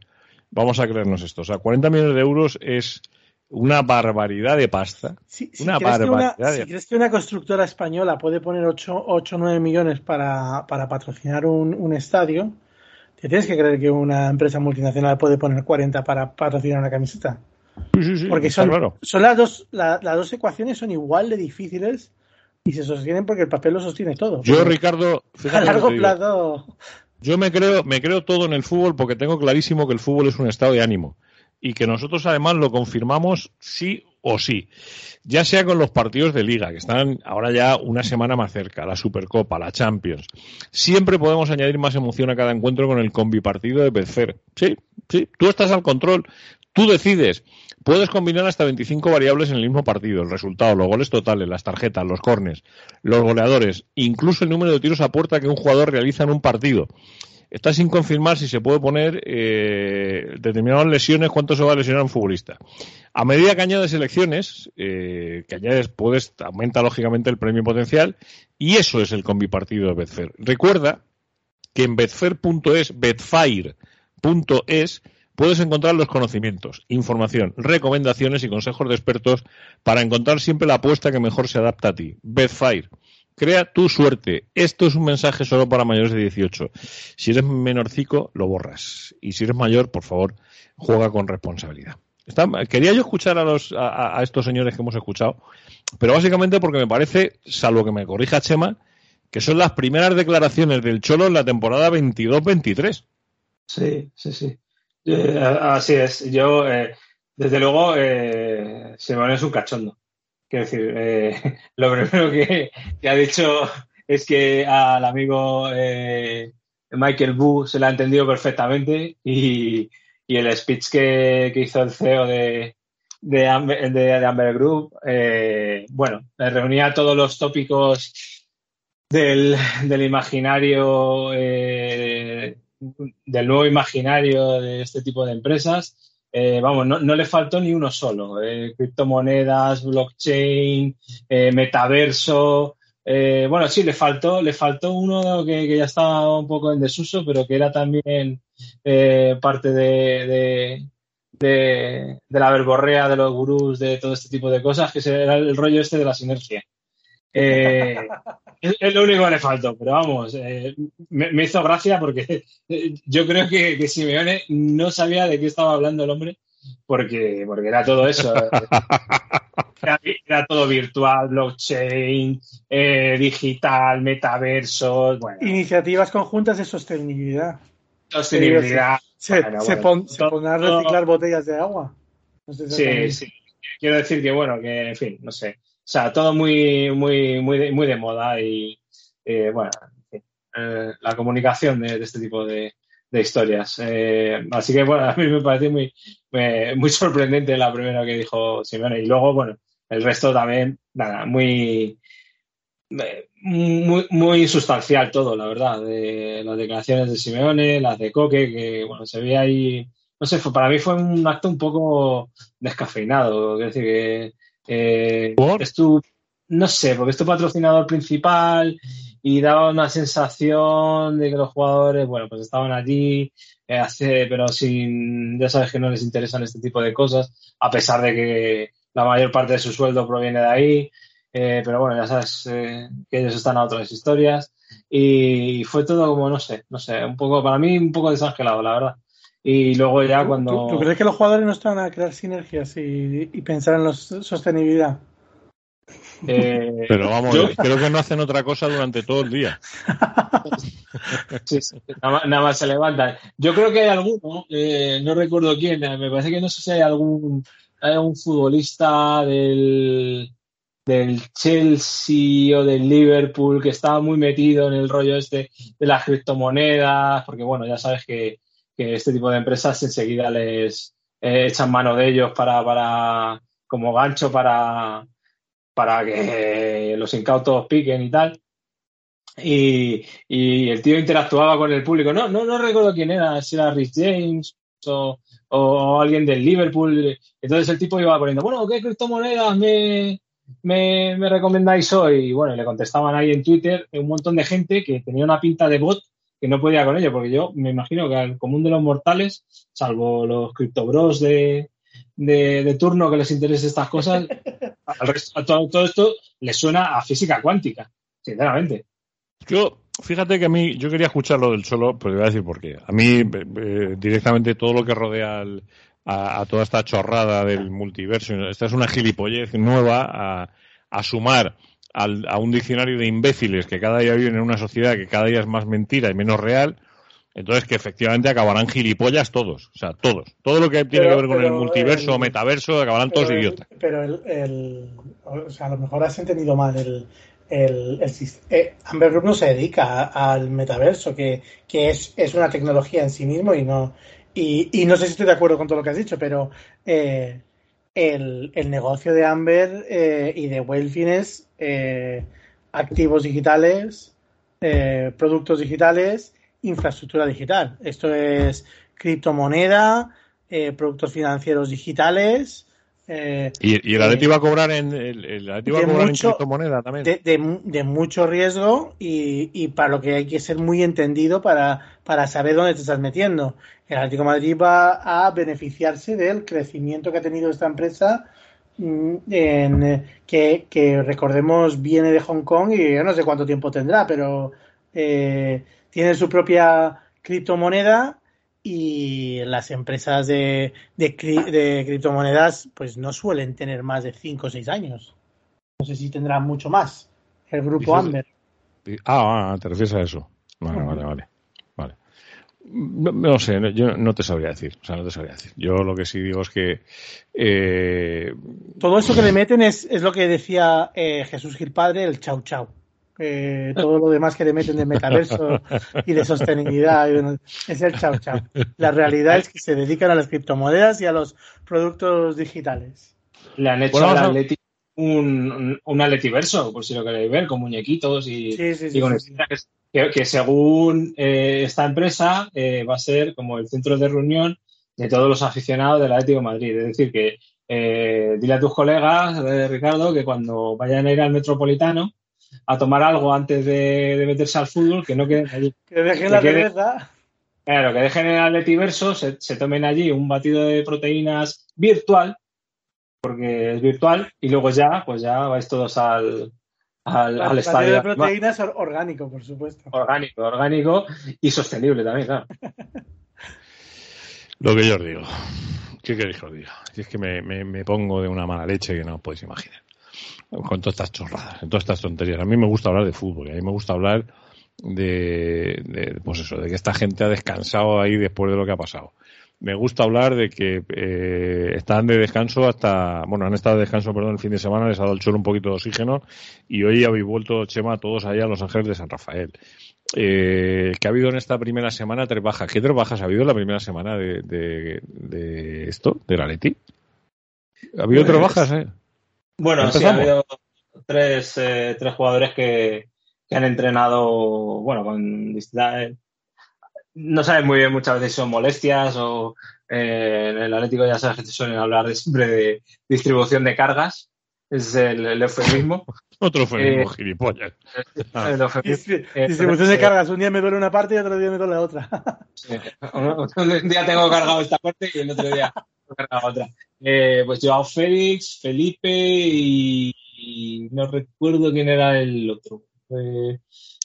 Vamos a creernos esto. O sea, 40 millones de euros es una barbaridad de pasta. Si, una barbaridad. Si crees que una constructora española puede poner 8 o 9 millones para, para patrocinar un, un, estadio, ¿te tienes que creer que una empresa multinacional puede poner 40 para patrocinar una camiseta? Sí, sí, sí, Porque son, son las, dos, las dos ecuaciones son igual de difíciles Y se sostienen porque el papel lo sostiene todo. Yo, Ricardo, a largo plazo. Yo me creo, me creo todo en el fútbol porque tengo clarísimo que el fútbol es un estado de ánimo y que nosotros además lo confirmamos sí o sí. Ya sea con los partidos de liga, que están ahora ya una semana más cerca, la Supercopa, la Champions. Siempre podemos añadir más emoción a cada encuentro con el combi partido de Betfair. Sí, sí, tú estás al control, tú decides. Puedes combinar hasta 25 variables en el mismo partido, el resultado, los goles totales, las tarjetas, los cornes, los goleadores, incluso el número de tiros a puerta que un jugador realiza en un partido. Está sin confirmar si se puede poner eh, determinadas lesiones, cuánto se va a lesionar un futbolista. A medida que añades selecciones, eh, que añades, puedes, aumenta lógicamente el premio potencial y eso es el combipartido de Betfair. Recuerda que en betfair.es, betfair.es, puedes encontrar los conocimientos, información, recomendaciones y consejos de expertos para encontrar siempre la apuesta que mejor se adapta a ti. Betfair. Crea tu suerte. Esto es un mensaje solo para mayores de 18. Si eres menorcico, lo borras. Y si eres mayor, por favor, juega con responsabilidad. quería yo escuchar a, los, a, estos señores que hemos escuchado, pero básicamente porque me parece, salvo que me corrija Chema, que son las primeras declaraciones del Cholo en la temporada 22-23. Sí, sí, sí. Eh, así es. Yo, eh, desde luego, eh, Simón es un cachondo. Quiero decir, eh, lo primero que, ha dicho es que al amigo eh, Michael Wu se le ha entendido perfectamente y, el speech que, hizo el CEO de, de, Amber, Group, eh, bueno, reunía todos los tópicos del, del imaginario, del nuevo imaginario de este tipo de empresas eh, vamos, no, le faltó ni uno solo. Eh, criptomonedas, blockchain, eh, metaverso. bueno, sí, le faltó, le faltó uno que, ya estaba un poco en desuso, pero que era también parte de, de, la verborrea de los gurús, de todo este tipo de cosas, que era el rollo este de la sinergia. es, lo único que le faltó, pero vamos, eh, me, hizo gracia porque yo creo que, Simeone no sabía de qué estaba hablando el hombre porque, porque era todo eso. Era, todo virtual, blockchain, eh, digital, metaversos. Iniciativas conjuntas de sostenibilidad. Sostenibilidad. Se, pone a reciclar botellas de agua. sí, sí. Quiero decir que, bueno, que, en fin, no sé. O sea, todo muy, muy, muy, de, muy de moda y, eh, bueno, eh, la comunicación de, este tipo de, historias. Eh, así que, bueno, a mí me pareció muy, muy sorprendente la primera que dijo Simeone. Y luego, bueno, el resto también, nada, muy, muy, muy sustancial todo, la verdad. De las declaraciones de Simeone, las de Coque, que, bueno, se veía ahí, no sé, para mí fue un acto un poco descafeinado. Es decir, que eh, Es tu, no sé, porque es tu patrocinador principal y daba una sensación de que los jugadores, bueno, pues estaban allí, eh, hace, pero sin, ya sabes que no les interesan este tipo de cosas, a pesar de que la mayor parte de su sueldo proviene de ahí. Eh, pero bueno, ya sabes eh, que ellos están a otras historias y fue todo como, no sé, no sé, un poco, para mí un poco desangelado, la verdad. Y luego ya cuando... ¿Tú, crees que los jugadores no están a crear sinergias y, pensar en la sostenibilidad? Eh, Pero vamos, creo que no hacen otra cosa durante todo el día. nada, más, se levantan. Yo creo que hay alguno, eh, no recuerdo quién, eh, me parece que no sé si hay algún, hay un futbolista del, del Chelsea o del Liverpool que estaba muy metido en el rollo este de las criptomonedas, porque bueno, ya sabes que que este tipo de empresas enseguida les eh, echan mano de ellos para, para como gancho para, para que los incautos piquen y tal. Y, el tío interactuaba con el público. No, no, no recuerdo quién era, si era Rich James o, o, alguien del Liverpool. Entonces el tipo iba poniendo, bueno, ¿qué criptomonedas me, me, me recomendáis hoy? Y bueno, le contestaban ahí en Twitter un montón de gente que tenía una pinta de bot que no podía con ello, porque yo me imagino que al común de los mortales, salvo los criptobros de, de, turno que les interese estas cosas, al resto, a todo, esto les suena a física cuántica, sinceramente. Yo, fíjate que a mí, yo quería escuchar lo del solo, pero voy a decir por qué. A mí, eh, eh, directamente, todo lo que rodea a, toda esta chorrada del multiverso, esta es una gilipollez nueva a, a sumar a un diccionario de imbéciles que cada día viven en una sociedad que cada día es más mentira y menos real, entonces que efectivamente acabarán gilipollas todos, o sea, todos. Todo lo que tiene que ver con el multiverso o metaverso acabarán todos idiotas. Pero el, o sea, a lo mejor has entendido mal el, el, el eh, Amber Group no se dedica al metaverso, que, que es, es, una tecnología en sí mismo y no y, y, no sé si estoy de acuerdo con todo lo que has dicho, pero eh, el, el, negocio de Amber eh, y de Wellfines, eh, activos digitales, eh, productos digitales, infraestructura digital. Esto es criptomoneda, eh, productos financieros digitales. Eh, ¿Y, el Atleti va a cobrar en, el, el va a cobrar en criptomoneda también? De, de, de mucho riesgo y, y, para lo que hay que ser muy entendido para, para saber dónde te estás metiendo el Atlético de Madrid va a beneficiarse del crecimiento que ha tenido esta empresa mm, en, eh, que, que, recordemos viene de Hong Kong y yo no sé cuánto tiempo tendrá, pero eh, tiene su propia criptomoneda y las empresas de, de, de, criptomonedas pues no suelen tener más de 5 o 6 años. No sé si tendrá mucho más el grupo Amber. Ah, ah, te refieres a eso. Vale, vale, vale. No, no, sé, yo no te sabría decir. O sea, no te sabría decir. Yo lo que sí digo es que. Eh... Todo eso que le meten es, es lo que decía eh, Jesús Gil Padre, el chau chau. Eh, todo lo demás que le meten de metaverso y de sostenibilidad es el chau chau. La realidad es que se dedican a las criptomonedas y a los productos digitales. Le han hecho bueno, Atleti un, un Atletiverso, por si lo queréis ver, con muñequitos y, sí, sí, sí, y con que, que, según eh, esta empresa eh, va a ser como el centro de reunión de todos los aficionados del Atlético de Madrid. Es decir, que eh, dile a tus colegas, Ricardo, que cuando vayan a ir al Metropolitano a tomar algo antes de, de meterse al fútbol, que no queden allí. Que dejen la cerveza. Claro, que dejen el Atletiverso, se, se tomen allí un batido de proteínas virtual, porque es virtual, y luego ya, pues ya vais todos al, al, al estadio. de proteínas orgánico, por supuesto. Orgánico, orgánico y sostenible también, claro. Lo que yo os digo. ¿Qué queréis que os diga? Si es que me, me, me, pongo de una mala leche que no os podéis imaginar. Con todas estas chorradas, con todas estas tonterías. A mí me gusta hablar de fútbol y a mí me gusta hablar de, de, pues eso, de que esta gente ha descansado ahí después de lo que ha pasado me gusta hablar de que eh, están de descanso hasta, bueno, han estado de descanso, perdón, el fin de semana, les ha dado el suelo un poquito de oxígeno y hoy habéis vuelto, Chema, todos allá a Los Ángeles de San Rafael. Eh, que ha habido en esta primera semana tres bajas. ¿Qué tres bajas ha habido en la primera semana de, de, de esto, de la Leti? ¿Ha habido pues, tres bajas, eh? Bueno, sí, ha habido tres, eh, tres jugadores que, que han entrenado, bueno, con distintas no sabes muy bien muchas veces si son molestias o eh, en el Atlético ya sabes que te suelen hablar de, siempre de distribución de cargas. Es el, el eufemismo. Otro eufemismo, eh, gilipollas. El eufemismo. Eh, distribución de cargas. Un día me duele una parte y otro día me duele la otra. un día tengo cargado esta parte y el otro día tengo cargado otra. Eh, pues Joao Félix, Felipe y, y, no recuerdo quién era el otro. Eh,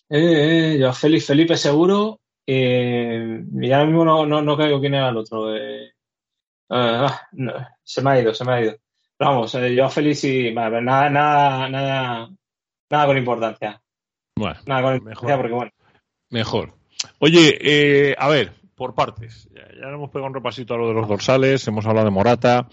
eh, Joao Félix, Felipe seguro eh, y ahora mismo no, no, no caigo quién era el otro. Eh, uh, no, se me ha ido, se me ha ido. Pero vamos, eh, yo feliz y vale, nada, nada, nada, nada con importancia. Bueno, nada con importancia porque bueno. Mejor. Oye, eh, a ver, por partes. Ya, ya hemos pegado un repasito a lo de los dorsales, hemos hablado de Morata.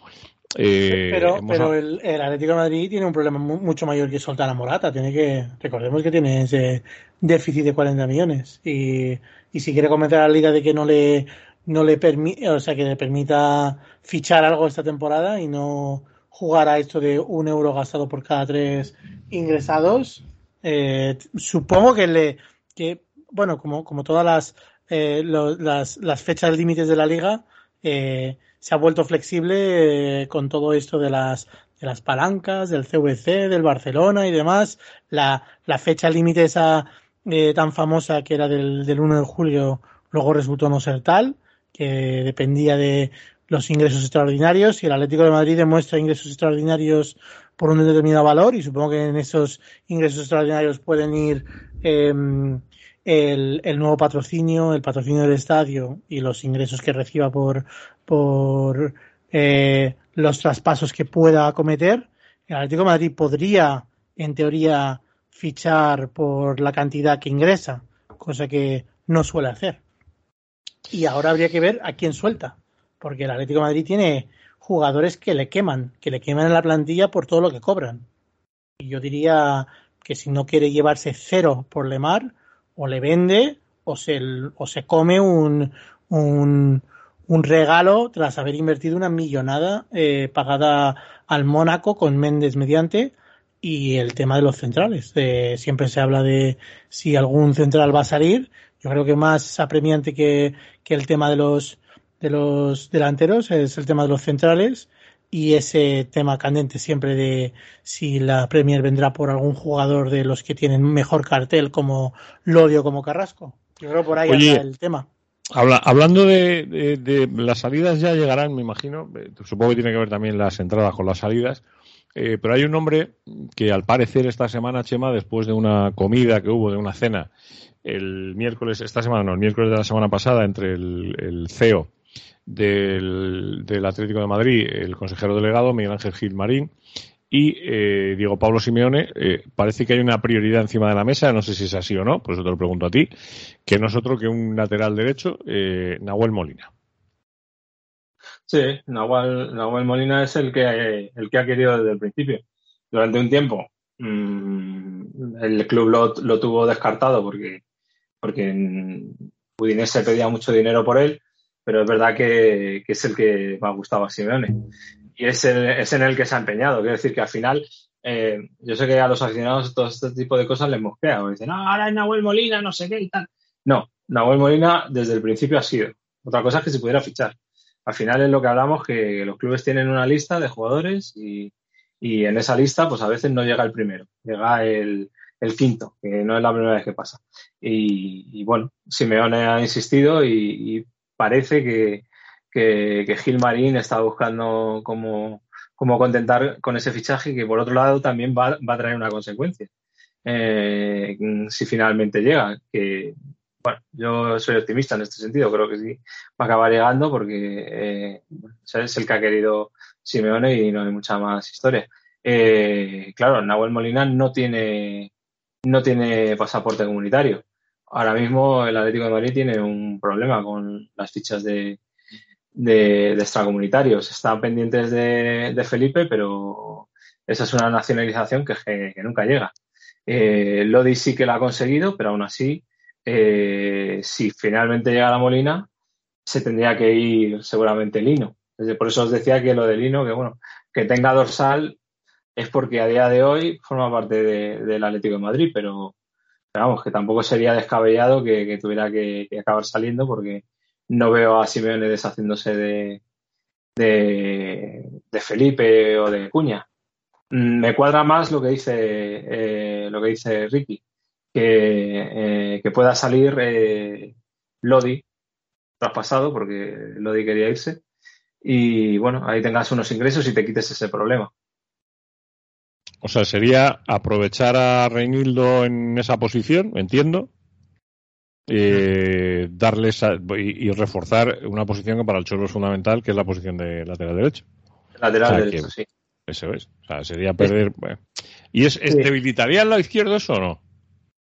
Eh, pero pero el, el, Atlético de Madrid tiene un problema mucho mayor que soltar a Morata. Tiene que, recordemos que tiene ese déficit de 40 millones. Y, y si quiere convencer a la liga de que no le, no le permite, o sea, que le permita fichar algo esta temporada y no jugar a esto de un euro gastado por cada tres ingresados, eh, supongo que le, que, bueno, como, como todas las, eh, las, las fechas límites de la liga, eh, se ha vuelto flexible eh, con todo esto de las, de las palancas, del CVC, del Barcelona y demás. La, la fecha límite esa eh, tan famosa que era del, del 1 de julio luego resultó no ser tal, que dependía de los ingresos extraordinarios y el Atlético de Madrid demuestra ingresos extraordinarios por un determinado valor y supongo que en esos ingresos extraordinarios pueden ir eh, el, el, nuevo patrocinio, el patrocinio del estadio y los ingresos que reciba por, por eh, los traspasos que pueda acometer. El Atlético de Madrid podría, en teoría, fichar por la cantidad que ingresa, cosa que no suele hacer. Y ahora habría que ver a quién suelta, porque el Atlético de Madrid tiene jugadores que le queman, que le queman en la plantilla por todo lo que cobran. Y yo diría que si no quiere llevarse cero por Lemar, o le vende o se, o se come un, un, un regalo tras haber invertido una millonada eh, pagada al Mónaco con Méndez mediante y el tema de los centrales. Eh, siempre se habla de si algún central va a salir. Yo creo que más apremiante que, que el tema de los, de los delanteros es el tema de los centrales y ese tema candente siempre de si la Premier vendrá por algún jugador de los que tienen mejor cartel como Lodio como Carrasco. Yo creo por ahí está el tema. hablando de, las salidas ya llegarán, me imagino. Eh, supongo que tiene que ver también las entradas con las salidas. Eh, pero hay un hombre que al parecer esta semana, Chema, después de una comida que hubo, de una cena, el miércoles, esta semana no, el miércoles de la semana pasada, entre el, CEO del, Atlético de Madrid, el consejero delegado Miguel Ángel Gil Marín y eh, Diego Pablo Simeone, eh, parece que hay una prioridad encima de la mesa, no sé si es así o no, por eso te lo pregunto a ti, que no es otro que un lateral derecho, eh, Nahuel Molina. Sí, Nahuel, Nahuel, Molina es el que, el que ha querido desde el principio. Durante un tiempo mm, el club lo, tuvo descartado porque, porque Udinese pedía mucho dinero por él pero es verdad que, es el que me ha gustado a Simeone. Y es, es en el que se ha empeñado. Quiero decir que al final, eh, yo sé que a los aficionados todo este tipo de cosas les mosquea. O dicen, no, ahora es Nahuel Molina, no sé qué y tal. No, Nahuel Molina desde el principio ha sido. Otra cosa es que se pudiera fichar. Al final es lo que hablamos, que los clubes tienen una lista de jugadores y, en esa lista, pues a veces no llega el primero, llega el, quinto, que no es la primera vez que pasa. Y, bueno, Simeone ha insistido y, parece que, que, Gil Marín está buscando cómo, contentar con ese fichaje que por otro lado también va, va a traer una consecuencia. Eh, si finalmente llega, que bueno, yo soy optimista en este sentido, creo que sí va a acabar llegando porque eh, es el que ha querido Simeone y no hay mucha más historia. Eh, claro, Nahuel Molina no tiene, no tiene pasaporte comunitario ahora mismo el Atlético de Madrid tiene un problema con las fichas de, de, extracomunitarios. Están pendientes de, Felipe, pero esa es una nacionalización que, nunca llega. Eh, Lodi sí que la ha conseguido, pero aún así, eh, si finalmente llega la Molina, se tendría que ir seguramente Lino. Por eso os decía que lo de Lino, que bueno, que tenga dorsal es porque a día de hoy forma parte del Atlético de Madrid, pero vamos, que tampoco sería descabellado que, tuviera que, acabar saliendo porque no veo a Simeone deshaciéndose de, Felipe o de Cuña. Mm, me cuadra más lo que dice, eh, lo que dice Ricky, que, eh, que pueda salir eh, Lodi traspasado porque Lodi quería irse y bueno, ahí tengas unos ingresos y te quites ese problema. O sea, sería aprovechar a Reinildo en esa posición, entiendo, eh, darles y, reforzar una posición que para el Cholo es fundamental, que es la posición de lateral derecho. Lateral derecho, sí. Eso es. O sea, sería perder. ¿Y es, debilitaría el lado izquierdo eso o no?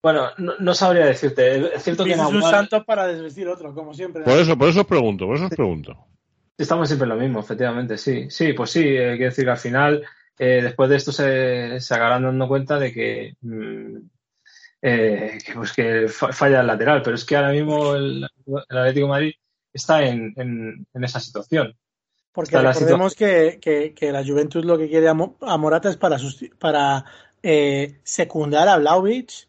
Bueno, no, sabría decirte. Es cierto que es un santo para desvestir otro, como siempre. Por eso, por eso os pregunto, por eso os pregunto. Estamos siempre en lo mismo, efectivamente, sí. Sí, pues sí, hay que decir que al final eh, después de esto se, se acabarán dando cuenta de que, mm, eh, pues que falla el lateral, pero es que ahora mismo el, Atlético de Madrid está en, en, esa situación. Porque recordemos que, que, la Juventus lo que quiere a, Morata es para, para eh, secundar a Vlaovic,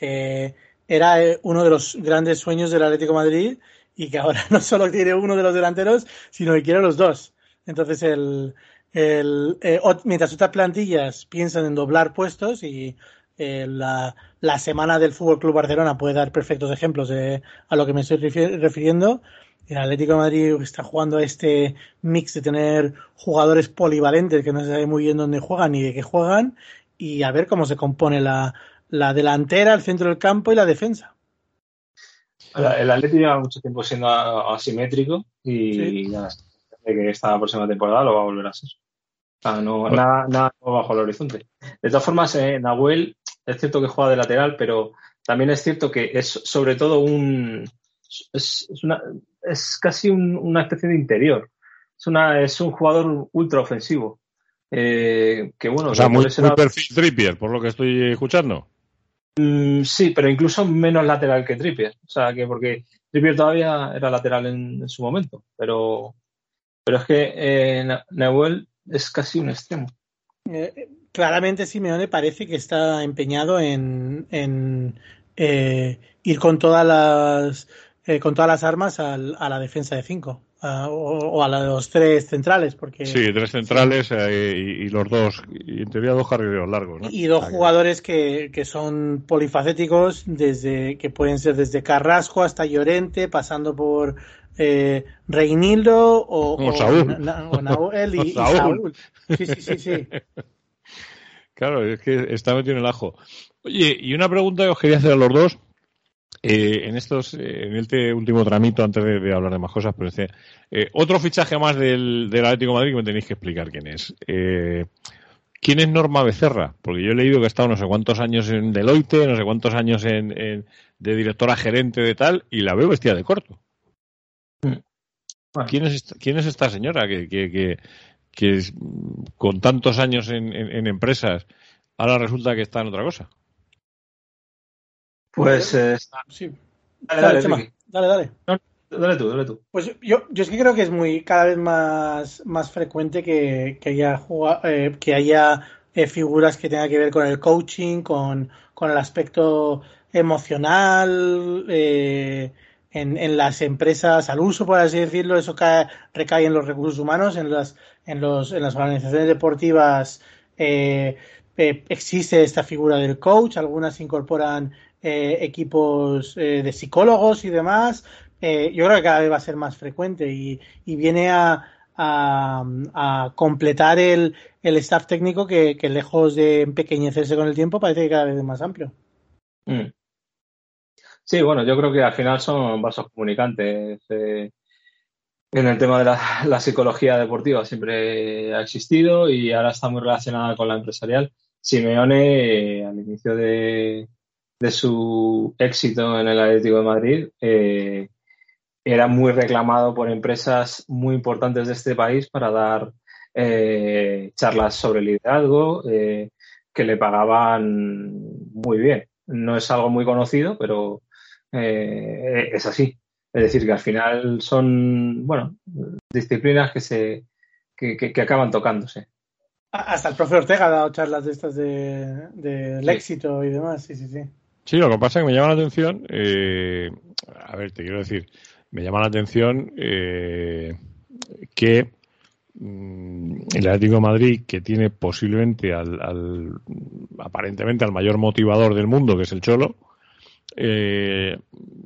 que era uno de los grandes sueños del Atlético Madrid y que ahora no solo tiene uno de los delanteros, sino que quiere los dos. Entonces el, el, eh, mientras otras plantillas piensan en doblar puestos y eh, la, la, semana del Fútbol Club Barcelona puede dar perfectos ejemplos de, a lo que me estoy refiriendo. El Atlético Madrid está jugando a este mix de tener jugadores polivalentes que no se sabe muy bien dónde juegan ni de qué juegan y a ver cómo se compone la, la delantera, el centro del campo y la defensa. El Atlético lleva mucho tiempo siendo asimétrico y que esta próxima temporada lo va a volver a ser. no, nada, bajo el horizonte. De todas formas, eh, Nahuel, es cierto que juega de lateral, pero también es cierto que es sobre todo un. Es, una, es casi una especie de interior. Es, una, es un jugador ultra ofensivo. Eh, que bueno, o sea, muy, perfil Trippier, por lo que estoy escuchando. Mm, sí, pero incluso menos lateral que Trippier. O sea, que porque Trippier todavía era lateral en, su momento, pero, pero es que eh, es casi un extremo. Eh, claramente Simeone parece que está empeñado en, en eh, ir con todas las con todas las armas a la defensa de cinco o, a los tres centrales, porque sí, tres centrales eh, y, los dos, y en teoría dos carrileros largos, Y dos jugadores que, que, son polifacéticos, desde que pueden ser desde Carrasco hasta Llorente, pasando por eh, Reinildo o, o, Saúl. y, Saúl. Sí, sí, sí, sí. Claro, es que está metido en el ajo. Oye, y una pregunta que os quería hacer a los dos eh, en estos, eh, en este último tramito, antes de, hablar de más cosas, pero eh, otro fichaje más del, del, Atlético de Madrid que me tenéis que explicar quién es. ¿Quién es Norma Becerra? Porque yo he leído que ha estado no sé cuántos años en Deloitte, no sé cuántos años en, de directora gerente de tal, y la veo vestida de corto. Hmm. ¿Quién, es esta, ¿Quién es esta señora que, que, que, con tantos años en, en empresas ahora resulta que está en otra cosa? Pues eh, sí. Dale, dale, dale. Dale, dale. tú, dale tú. Pues yo, yo es que creo que es muy cada vez más, más frecuente que, que haya, eh, que haya eh, figuras que tengan que ver con el coaching, con, con el aspecto emocional, en, en, las empresas al uso, por así decirlo, eso cae, recae en los recursos humanos, en las, en los, en las organizaciones deportivas existe esta figura del coach, algunas incorporan eh, equipos eh, de psicólogos y demás, eh, yo creo que cada vez va a ser más frecuente y, viene a, completar el, el, staff técnico que, lejos de empequeñecerse con el tiempo parece que cada vez es más amplio. Mm. Sí, bueno, yo creo que al final son vasos comunicantes. en el tema de la, psicología deportiva siempre ha existido y ahora está muy relacionada con la empresarial. Simeone, al inicio de, de su éxito en el Atlético de Madrid, eh, era muy reclamado por empresas muy importantes de este país para dar eh, charlas sobre liderazgo eh, que le pagaban muy bien. No es algo muy conocido, pero es así. Es decir, que al final son, bueno, disciplinas que se que, acaban tocándose. Hasta el profe Ortega ha dado charlas de estas del de, éxito y demás, sí, sí, sí. Sí, lo que pasa es que me llama la atención, eh, a ver, te quiero decir, me llama la atención eh, que mm, el Atlético de Madrid, que tiene posiblemente al, aparentemente al mayor motivador del mundo, que es el Cholo, eh,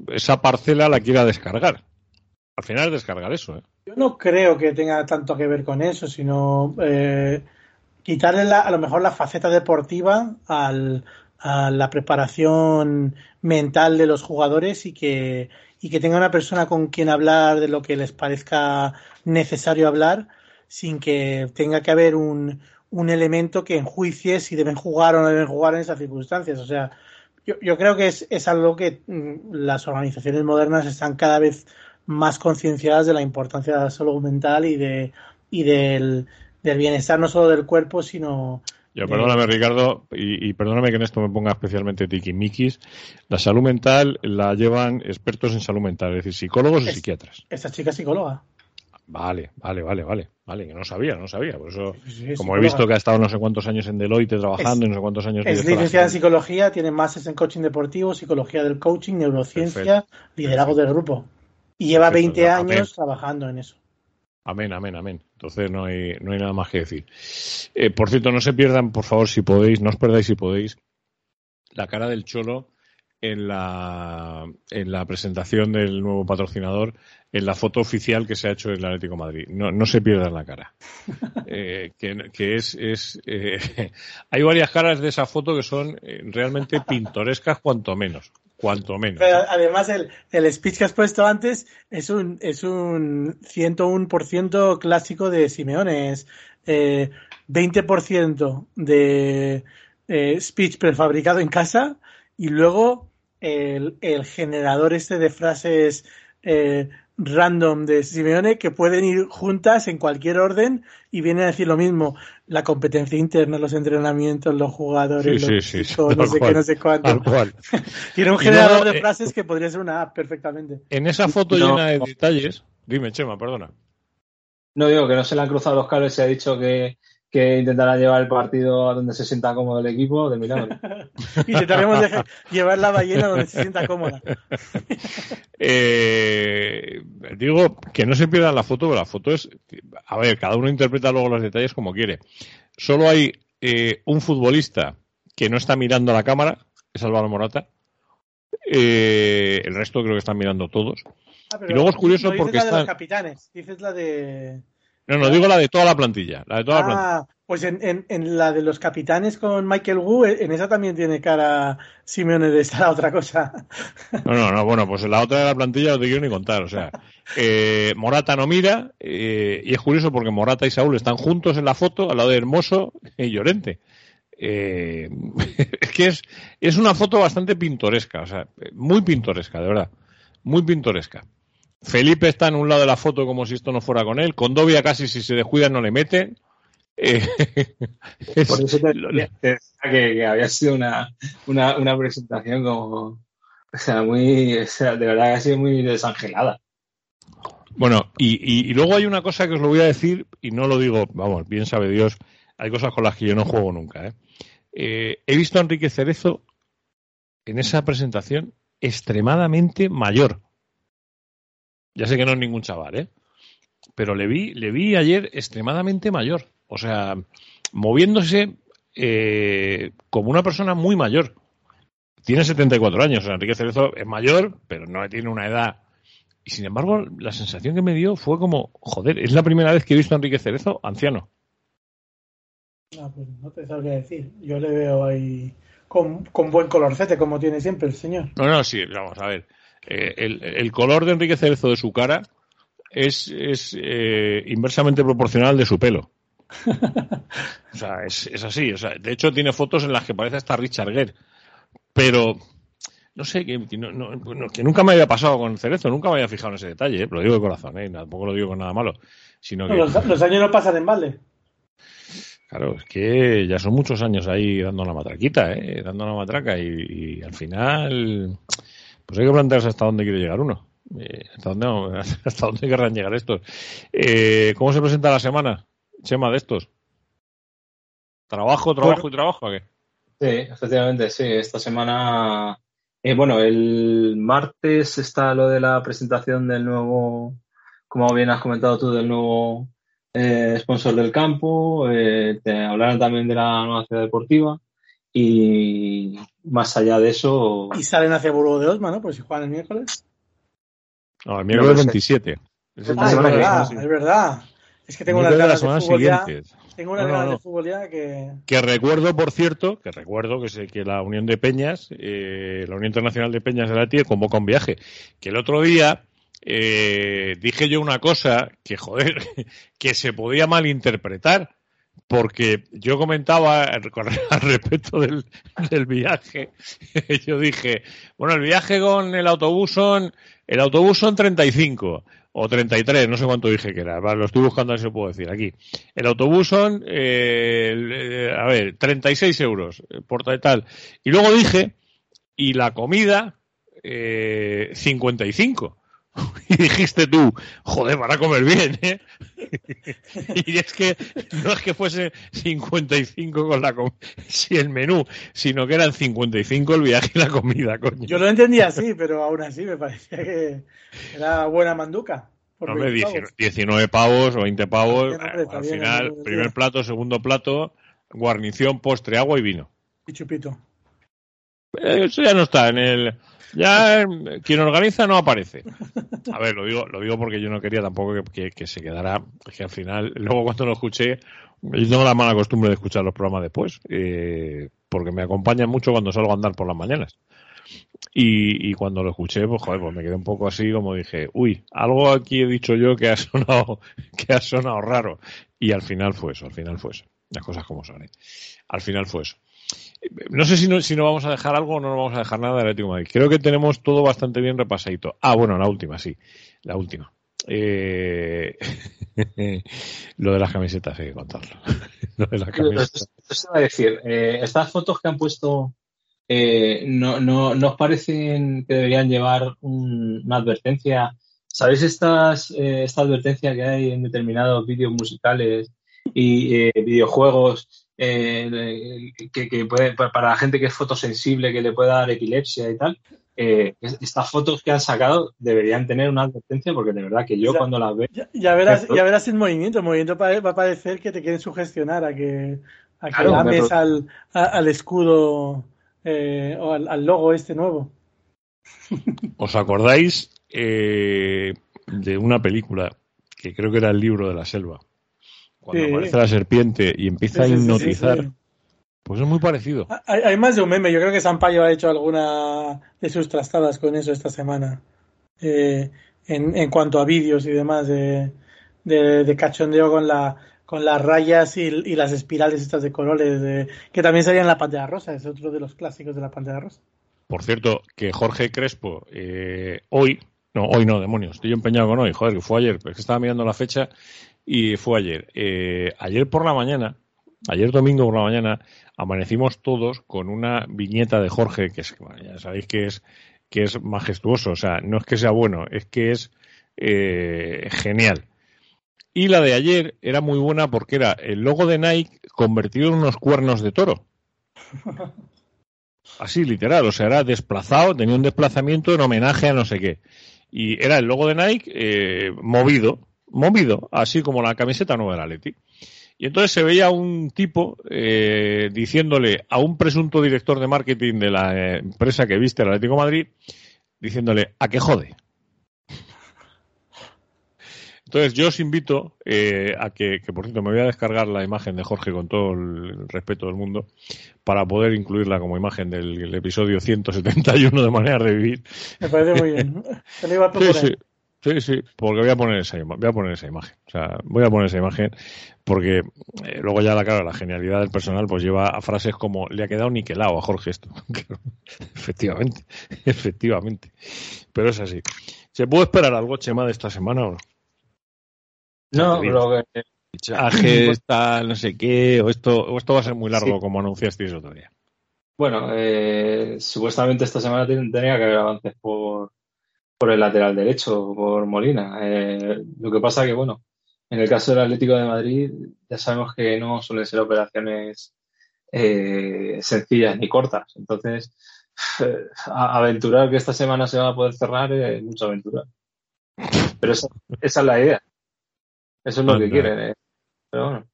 esa parcela la quiera descargar. Al final es descargar eso. Yo no creo que tenga tanto que ver con eso, sino quitarle a lo mejor la faceta deportiva al, a la preparación mental de los jugadores y que, y que tenga una persona con quien hablar de lo que les parezca necesario hablar sin que tenga que haber un, un elemento que enjuicie si deben jugar o no deben jugar en esas circunstancias. O sea, yo, yo creo que es, es algo que mm, las organizaciones modernas están cada vez más concienciadas de la importancia de la salud mental y de y del, del bienestar no solo del cuerpo, sino, yo, perdóname, Ricardo, y, perdóname que en esto me ponga especialmente tiquimiquis. La salud mental la llevan expertos en salud mental, es decir, psicólogos y psiquiatras. Esta chica es psicóloga. Vale, vale, vale, vale. Vale, que no sabía, no sabía. Por eso, como he visto que ha estado no sé cuántos años en Deloitte trabajando, y no sé cuántos años. Es licenciada en psicología, tiene másteres en coaching deportivo, psicología del coaching, neurociencia, liderazgo del grupo. Y lleva 20 años trabajando en eso. Amén, amén, amén. Entonces no hay, no hay nada más que decir. Eh, por cierto, no se pierdan, por favor, si podéis, no os perdáis si podéis, la cara del Cholo en la, en la presentación del nuevo patrocinador, en la foto oficial que se ha hecho en el Atlético Madrid. No, no se pierdan la cara. Eh, que, es, es eh, hay varias caras de esa foto que son realmente pintorescas, cuanto menos cuanto menos. además, el, el, speech que has puesto antes es un, es un 101% clásico de Simeone. Es 20% eh, de, eh, speech prefabricado en casa y luego el, el generador este de frases eh, random de Simeone que pueden ir juntas en cualquier orden y vienen a decir lo mismo. La competencia interna, los entrenamientos, los jugadores, Sí, los sí, sí, chicos, no sé cual, qué, no sé cuánto. Tiene un Y generador de eh, frases que podría ser una app perfectamente. En esa foto No. llena de detalles. Dime, Chema, perdona. No digo que no se le han cruzado los cables y ha dicho que, que intentará llevar el partido a donde se sienta cómodo el equipo de milagro. Intentaremos llevar la ballena donde se sienta cómoda. Eh, digo que no se pierdan la foto, pero la foto es. A ver, cada uno interpreta luego los detalles como quiere. Solo hay eh, un futbolista que no está mirando a la cámara, es Álvaro Morata. Eh, el resto creo que están mirando todos. Ah, pero Y luego es curioso no dices porque la de los capitanes, dices la de... No, no, digo la de toda la plantilla. La de toda la plantilla. Ah, pues en, en, en la de los capitanes con Michael Wu, en esa también tiene cara Simeone de esta otra cosa. No, no, no, bueno, pues en la otra de la plantilla no te quiero ni contar. O sea, eh, Morata no mira, eh, y es curioso porque Morata y Saúl están juntos en la foto al lado de Hermoso y Llorente. Eh, es que es, es una foto bastante pintoresca, o sea, muy pintoresca, de verdad. Muy pintoresca. Felipe está en un lado de la foto como si esto no fuera con él. Condovia casi si se descuida no le meten. Eh, es- Por eso te, lo- te decía que, que había sido una, una, una presentación como. O sea, muy. O sea, de verdad que ha sido muy desangelada. Bueno, y, y- y luego hay una cosa que os lo voy a decir, y no lo digo, vamos, bien sabe Dios, hay cosas con las que yo no juego nunca. ¿eh? Eh, he visto a Enrique Cerezo en esa presentación extremadamente mayor. Ya sé que no es ningún chaval, ¿eh? Pero le vi, le vi ayer extremadamente mayor. O sea, moviéndose eh, como una persona muy mayor. Tiene 74 años. O sea, Enrique Cerezo es mayor, pero no tiene una edad y sin embargo, la sensación que me dio fue como, joder, es la primera vez que he visto a Enrique Cerezo anciano. No, pues no te sabría decir. Yo le veo ahí con, con buen colorcete, como tiene siempre el señor. No, no, sí, vamos a ver. Eh, el, el color de Enrique Cerezo de su cara es, es eh, inversamente proporcional de su pelo. O sea, es, es así. O sea, de hecho, tiene fotos en las que parece hasta Richard Gere. Pero, no sé, que, no- no- no- que nunca me había pasado con Cerezo, nunca me había fijado en ese detalle, ¿eh? lo digo de corazón, ¿eh? tampoco lo digo con nada malo. Sino que, Los, los años no pasan en balde. Claro, es que ya son muchos años ahí dando la matraquita, ¿eh? dando la matraca y, y al final, pues hay que plantearse hasta dónde quiere llegar uno. Eh, hasta dónde, hasta dónde querrán llegar estos. Eh, ¿Cómo se presenta la semana, Chema, de estos? ¿Trabajo, trabajo y trabajo? ¿a qué? Sí, efectivamente, sí. Esta semana. eh, bueno, el martes está lo de la presentación del nuevo. Como bien has comentado tú, del nuevo eh, sponsor del campo. eh, te hablarán también de la nueva ciudad deportiva. Y más allá de eso. Y salen hacia Burgo de Osma, ¿no? Pues si juegan el miércoles. No, el miércoles No, pues, 27. Es el La Ah, es verdad, es verdad. Es que tengo unas de la ganas de fútbol ya. Tengo unas No, no, ganas no. de fútbol ya que. Que recuerdo, por cierto, que recuerdo que, sé que la Unión de Peñas, eh, la Unión Internacional de Peñas de la TIE convoca un viaje. Que el otro día eh, dije yo una cosa que, joder, que se podía malinterpretar. Porque yo comentaba al al respecto del, viaje, yo dije, bueno, el viaje con el autobús son, el autobús son 35 o 33, no sé cuánto dije que era, vale, lo estoy buscando a ver si lo puedo decir aquí. El autobús son, eh, eh, a ver, 36 euros eh, por tal. Y luego dije, y la comida, eh, 55. Y dijiste tú, joder, van a comer bien, ¿eh? y es que no es que fuese 55 con la com- si el menú, sino que eran 55 el viaje y la comida, coño. Yo lo entendía así, pero aún así me parecía que era buena manduca. Hombre, 20 19, pavos. 19 pavos o 20 pavos, hombre, está al final, primer plato, segundo plato, guarnición, postre, agua y vino. Y chupito. Eh, Eso ya no está en el. Ya eh, quien organiza no aparece. A ver, lo digo, lo digo porque yo no quería tampoco que, que- que se quedara. Que al final, luego cuando lo escuché, yo tengo la mala costumbre de escuchar los programas después, eh, porque me acompañan mucho cuando salgo a andar por las mañanas. Y, y cuando lo escuché, pues joder, pues me quedé un poco así como dije, uy, algo aquí he dicho yo que ha sonado, que ha sonado raro. Y al final fue eso, al final fue eso. Las cosas como son. ¿eh? Al final fue eso. No sé si no, si no vamos a dejar algo o no vamos a dejar nada de Atlético Madrid. Creo que tenemos todo bastante bien repasadito. Ah, bueno, la última, sí. La última. Eh, lo de las camisetas hay que contarlo. lo de las camisetas. Eso a decir, eh, estas fotos que han puesto eh, no, no, ¿no os parecen que deberían llevar una advertencia? ¿Sabéis estas, esta advertencia que hay en determinados vídeos musicales y videojuegos que, que puede, para la gente que es fotosensible, que le puede dar epilepsia y tal? eh, estas fotos que han sacado deberían tener una advertencia porque de verdad que yo cuando las veo... Ya, verás, ya verás el movimiento, el movimiento va a parecer que te quieren sugestionar a que, a que ames al, al, escudo eh, o al, logo este nuevo. ¿Os acordáis eh, de una película que creo que era el libro de la selva? Cuando aparece la serpiente y empieza a hipnotizar pues es muy parecido. Hay, más de un meme. Yo creo que Sampaio ha hecho alguna de sus trastadas con eso esta semana. Eh, en, en, cuanto a vídeos y demás de, de, cachondeo con la con las rayas y, las espirales estas de colores que también salían en la pantalla rosa. Es otro de los clásicos de la pantalla rosa. Por cierto, que Jorge Crespo eh, hoy, no, hoy no, demonios, estoy empeñado con hoy, joder, que fue ayer, pero es que estaba mirando la fecha y fue ayer. Eh, ayer por la mañana, ayer domingo por la mañana, amanecimos todos con una viñeta de Jorge, que es, ya sabéis que es, que es majestuoso, o sea, no es que sea bueno, es que es eh, genial. Y la de ayer era muy buena porque era el logo de Nike convertido en unos cuernos de toro. Así, literal, o sea, era desplazado, tenía un desplazamiento en homenaje a no sé qué. Y era el logo de Nike eh, movido, movido, así como la camiseta nueva de la Leti. Y entonces se veía un tipo eh, diciéndole a un presunto director de marketing de la eh, empresa que viste el Atlético Madrid, diciéndole a qué jode. Entonces yo os invito eh, a que, que, por cierto, me voy a descargar la imagen de Jorge con todo el respeto del mundo para poder incluirla como imagen del episodio 171 de manera de vivir. Me parece muy bien. Sí, sí, porque voy a poner esa, voy a poner esa imagen. O sea, voy a poner esa imagen porque eh, luego ya la cara, la genialidad del personal pues lleva a frases como le ha quedado niquelado a Jorge esto. efectivamente, efectivamente. Pero es así. ¿Se puede esperar algo, Chema, de esta semana o no? No, lo que... está no sé qué, o esto, o esto va a ser muy largo como anunciasteis otro día. Bueno, eh, supuestamente esta semana tenía que haber avances por por el lateral derecho, por Molina. Eh, lo que pasa que, bueno, en el caso del Atlético de Madrid, ya sabemos que no suelen ser operaciones eh, sencillas ni cortas. Entonces, aventurar que esta semana se va a poder cerrar es mucha aventura. Pero esa, es la idea. Eso es lo que quieren. Eh. Pero bueno.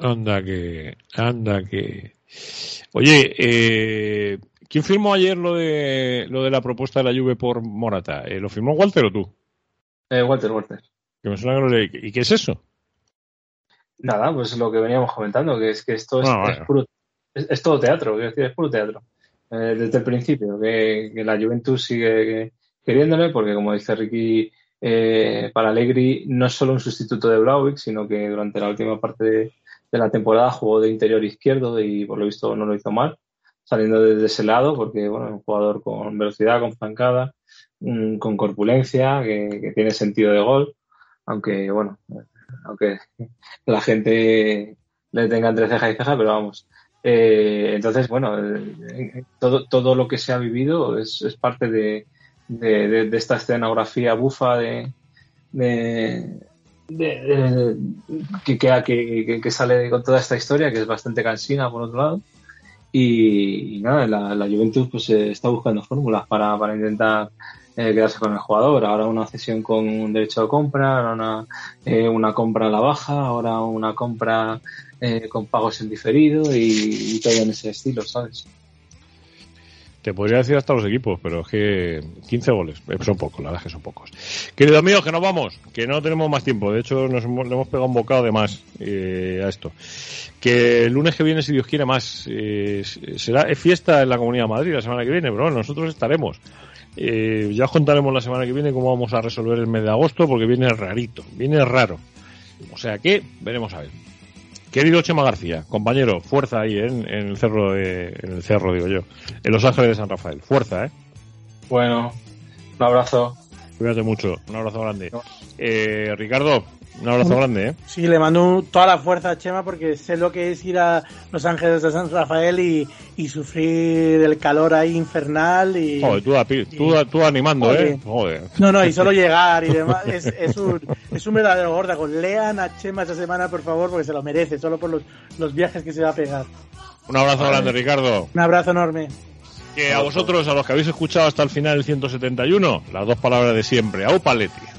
Anda que, anda que. Oye, eh, ¿Quién firmó ayer lo de lo de la propuesta de la Juve por Morata? Eh, ¿Lo firmó Walter o tú? Eh, Walter, Walter. ¿Y qué es eso? Nada, pues lo que veníamos comentando, que es que esto es, ah, puro, es, todo teatro, quiero decir, es puro teatro. Eh, desde el principio, que, la Juventus sigue queriéndole, porque como dice Ricky, eh, para Allegri no es solo un sustituto de Blauvik, sino que durante la última parte de, de la temporada jugó de interior izquierdo y por lo visto no lo hizo mal saliendo desde ese lado, porque bueno, es un jugador con velocidad, con zancada, mm, con corpulencia, que, tiene sentido de gol, aunque bueno, aunque la gente le tenga entre ceja y ceja, pero vamos. Eh, entonces, bueno, eh, todo, todo lo que se ha vivido es, es parte de, de, esta escenografía bufa de, de, que, que, que, sale con toda esta historia, que es bastante cansina por otro lado. Y, nada, la, la, Juventus pues eh, está buscando fórmulas para, para intentar eh, quedarse con el jugador. Ahora una cesión con un derecho de compra, ahora una, eh, una compra a la baja, ahora una compra con pagos en diferido y, todo en ese estilo, ¿sabes? Te podría decir hasta los equipos, pero es que 15 goles, son pocos, la verdad es que son pocos. Queridos amigos, que nos vamos, que no tenemos más tiempo. De hecho, nos hemos, le hemos pegado un bocado de más a esto que el lunes que viene, si Dios quiere más, eh, será fiesta en la Comunidad de Madrid la semana que viene, pero nosotros estaremos. Eh, ya os contaremos la semana que viene cómo vamos a resolver el mes de agosto, porque viene rarito, viene raro. O sea que veremos a ver. Querido Chema García, compañero, fuerza ahí ¿eh? en, el cerro, en el cerro digo yo, en Los Ángeles de San Rafael, fuerza, ¿eh? Bueno, un abrazo. Cuídate mucho, un abrazo grande. Eh, Ricardo, un abrazo grande, ¿eh? Sí, le mando toda la fuerza a Chema porque sé lo que es ir a Los Ángeles de San Rafael y, y sufrir el calor ahí infernal. Y, Joder, tú, tú, animando, ¿eh? Joder. No, no, y solo llegar y demás. Es, es, un, es un verdadero gordaco. Lean a Chema esta semana, por favor, porque se lo merece, solo por los, los viajes que se va a pegar. Un abrazo grande, Ricardo. Un abrazo enorme. Que a vosotros, a los que habéis escuchado hasta el final el 171, las dos palabras de siempre. Au paletti.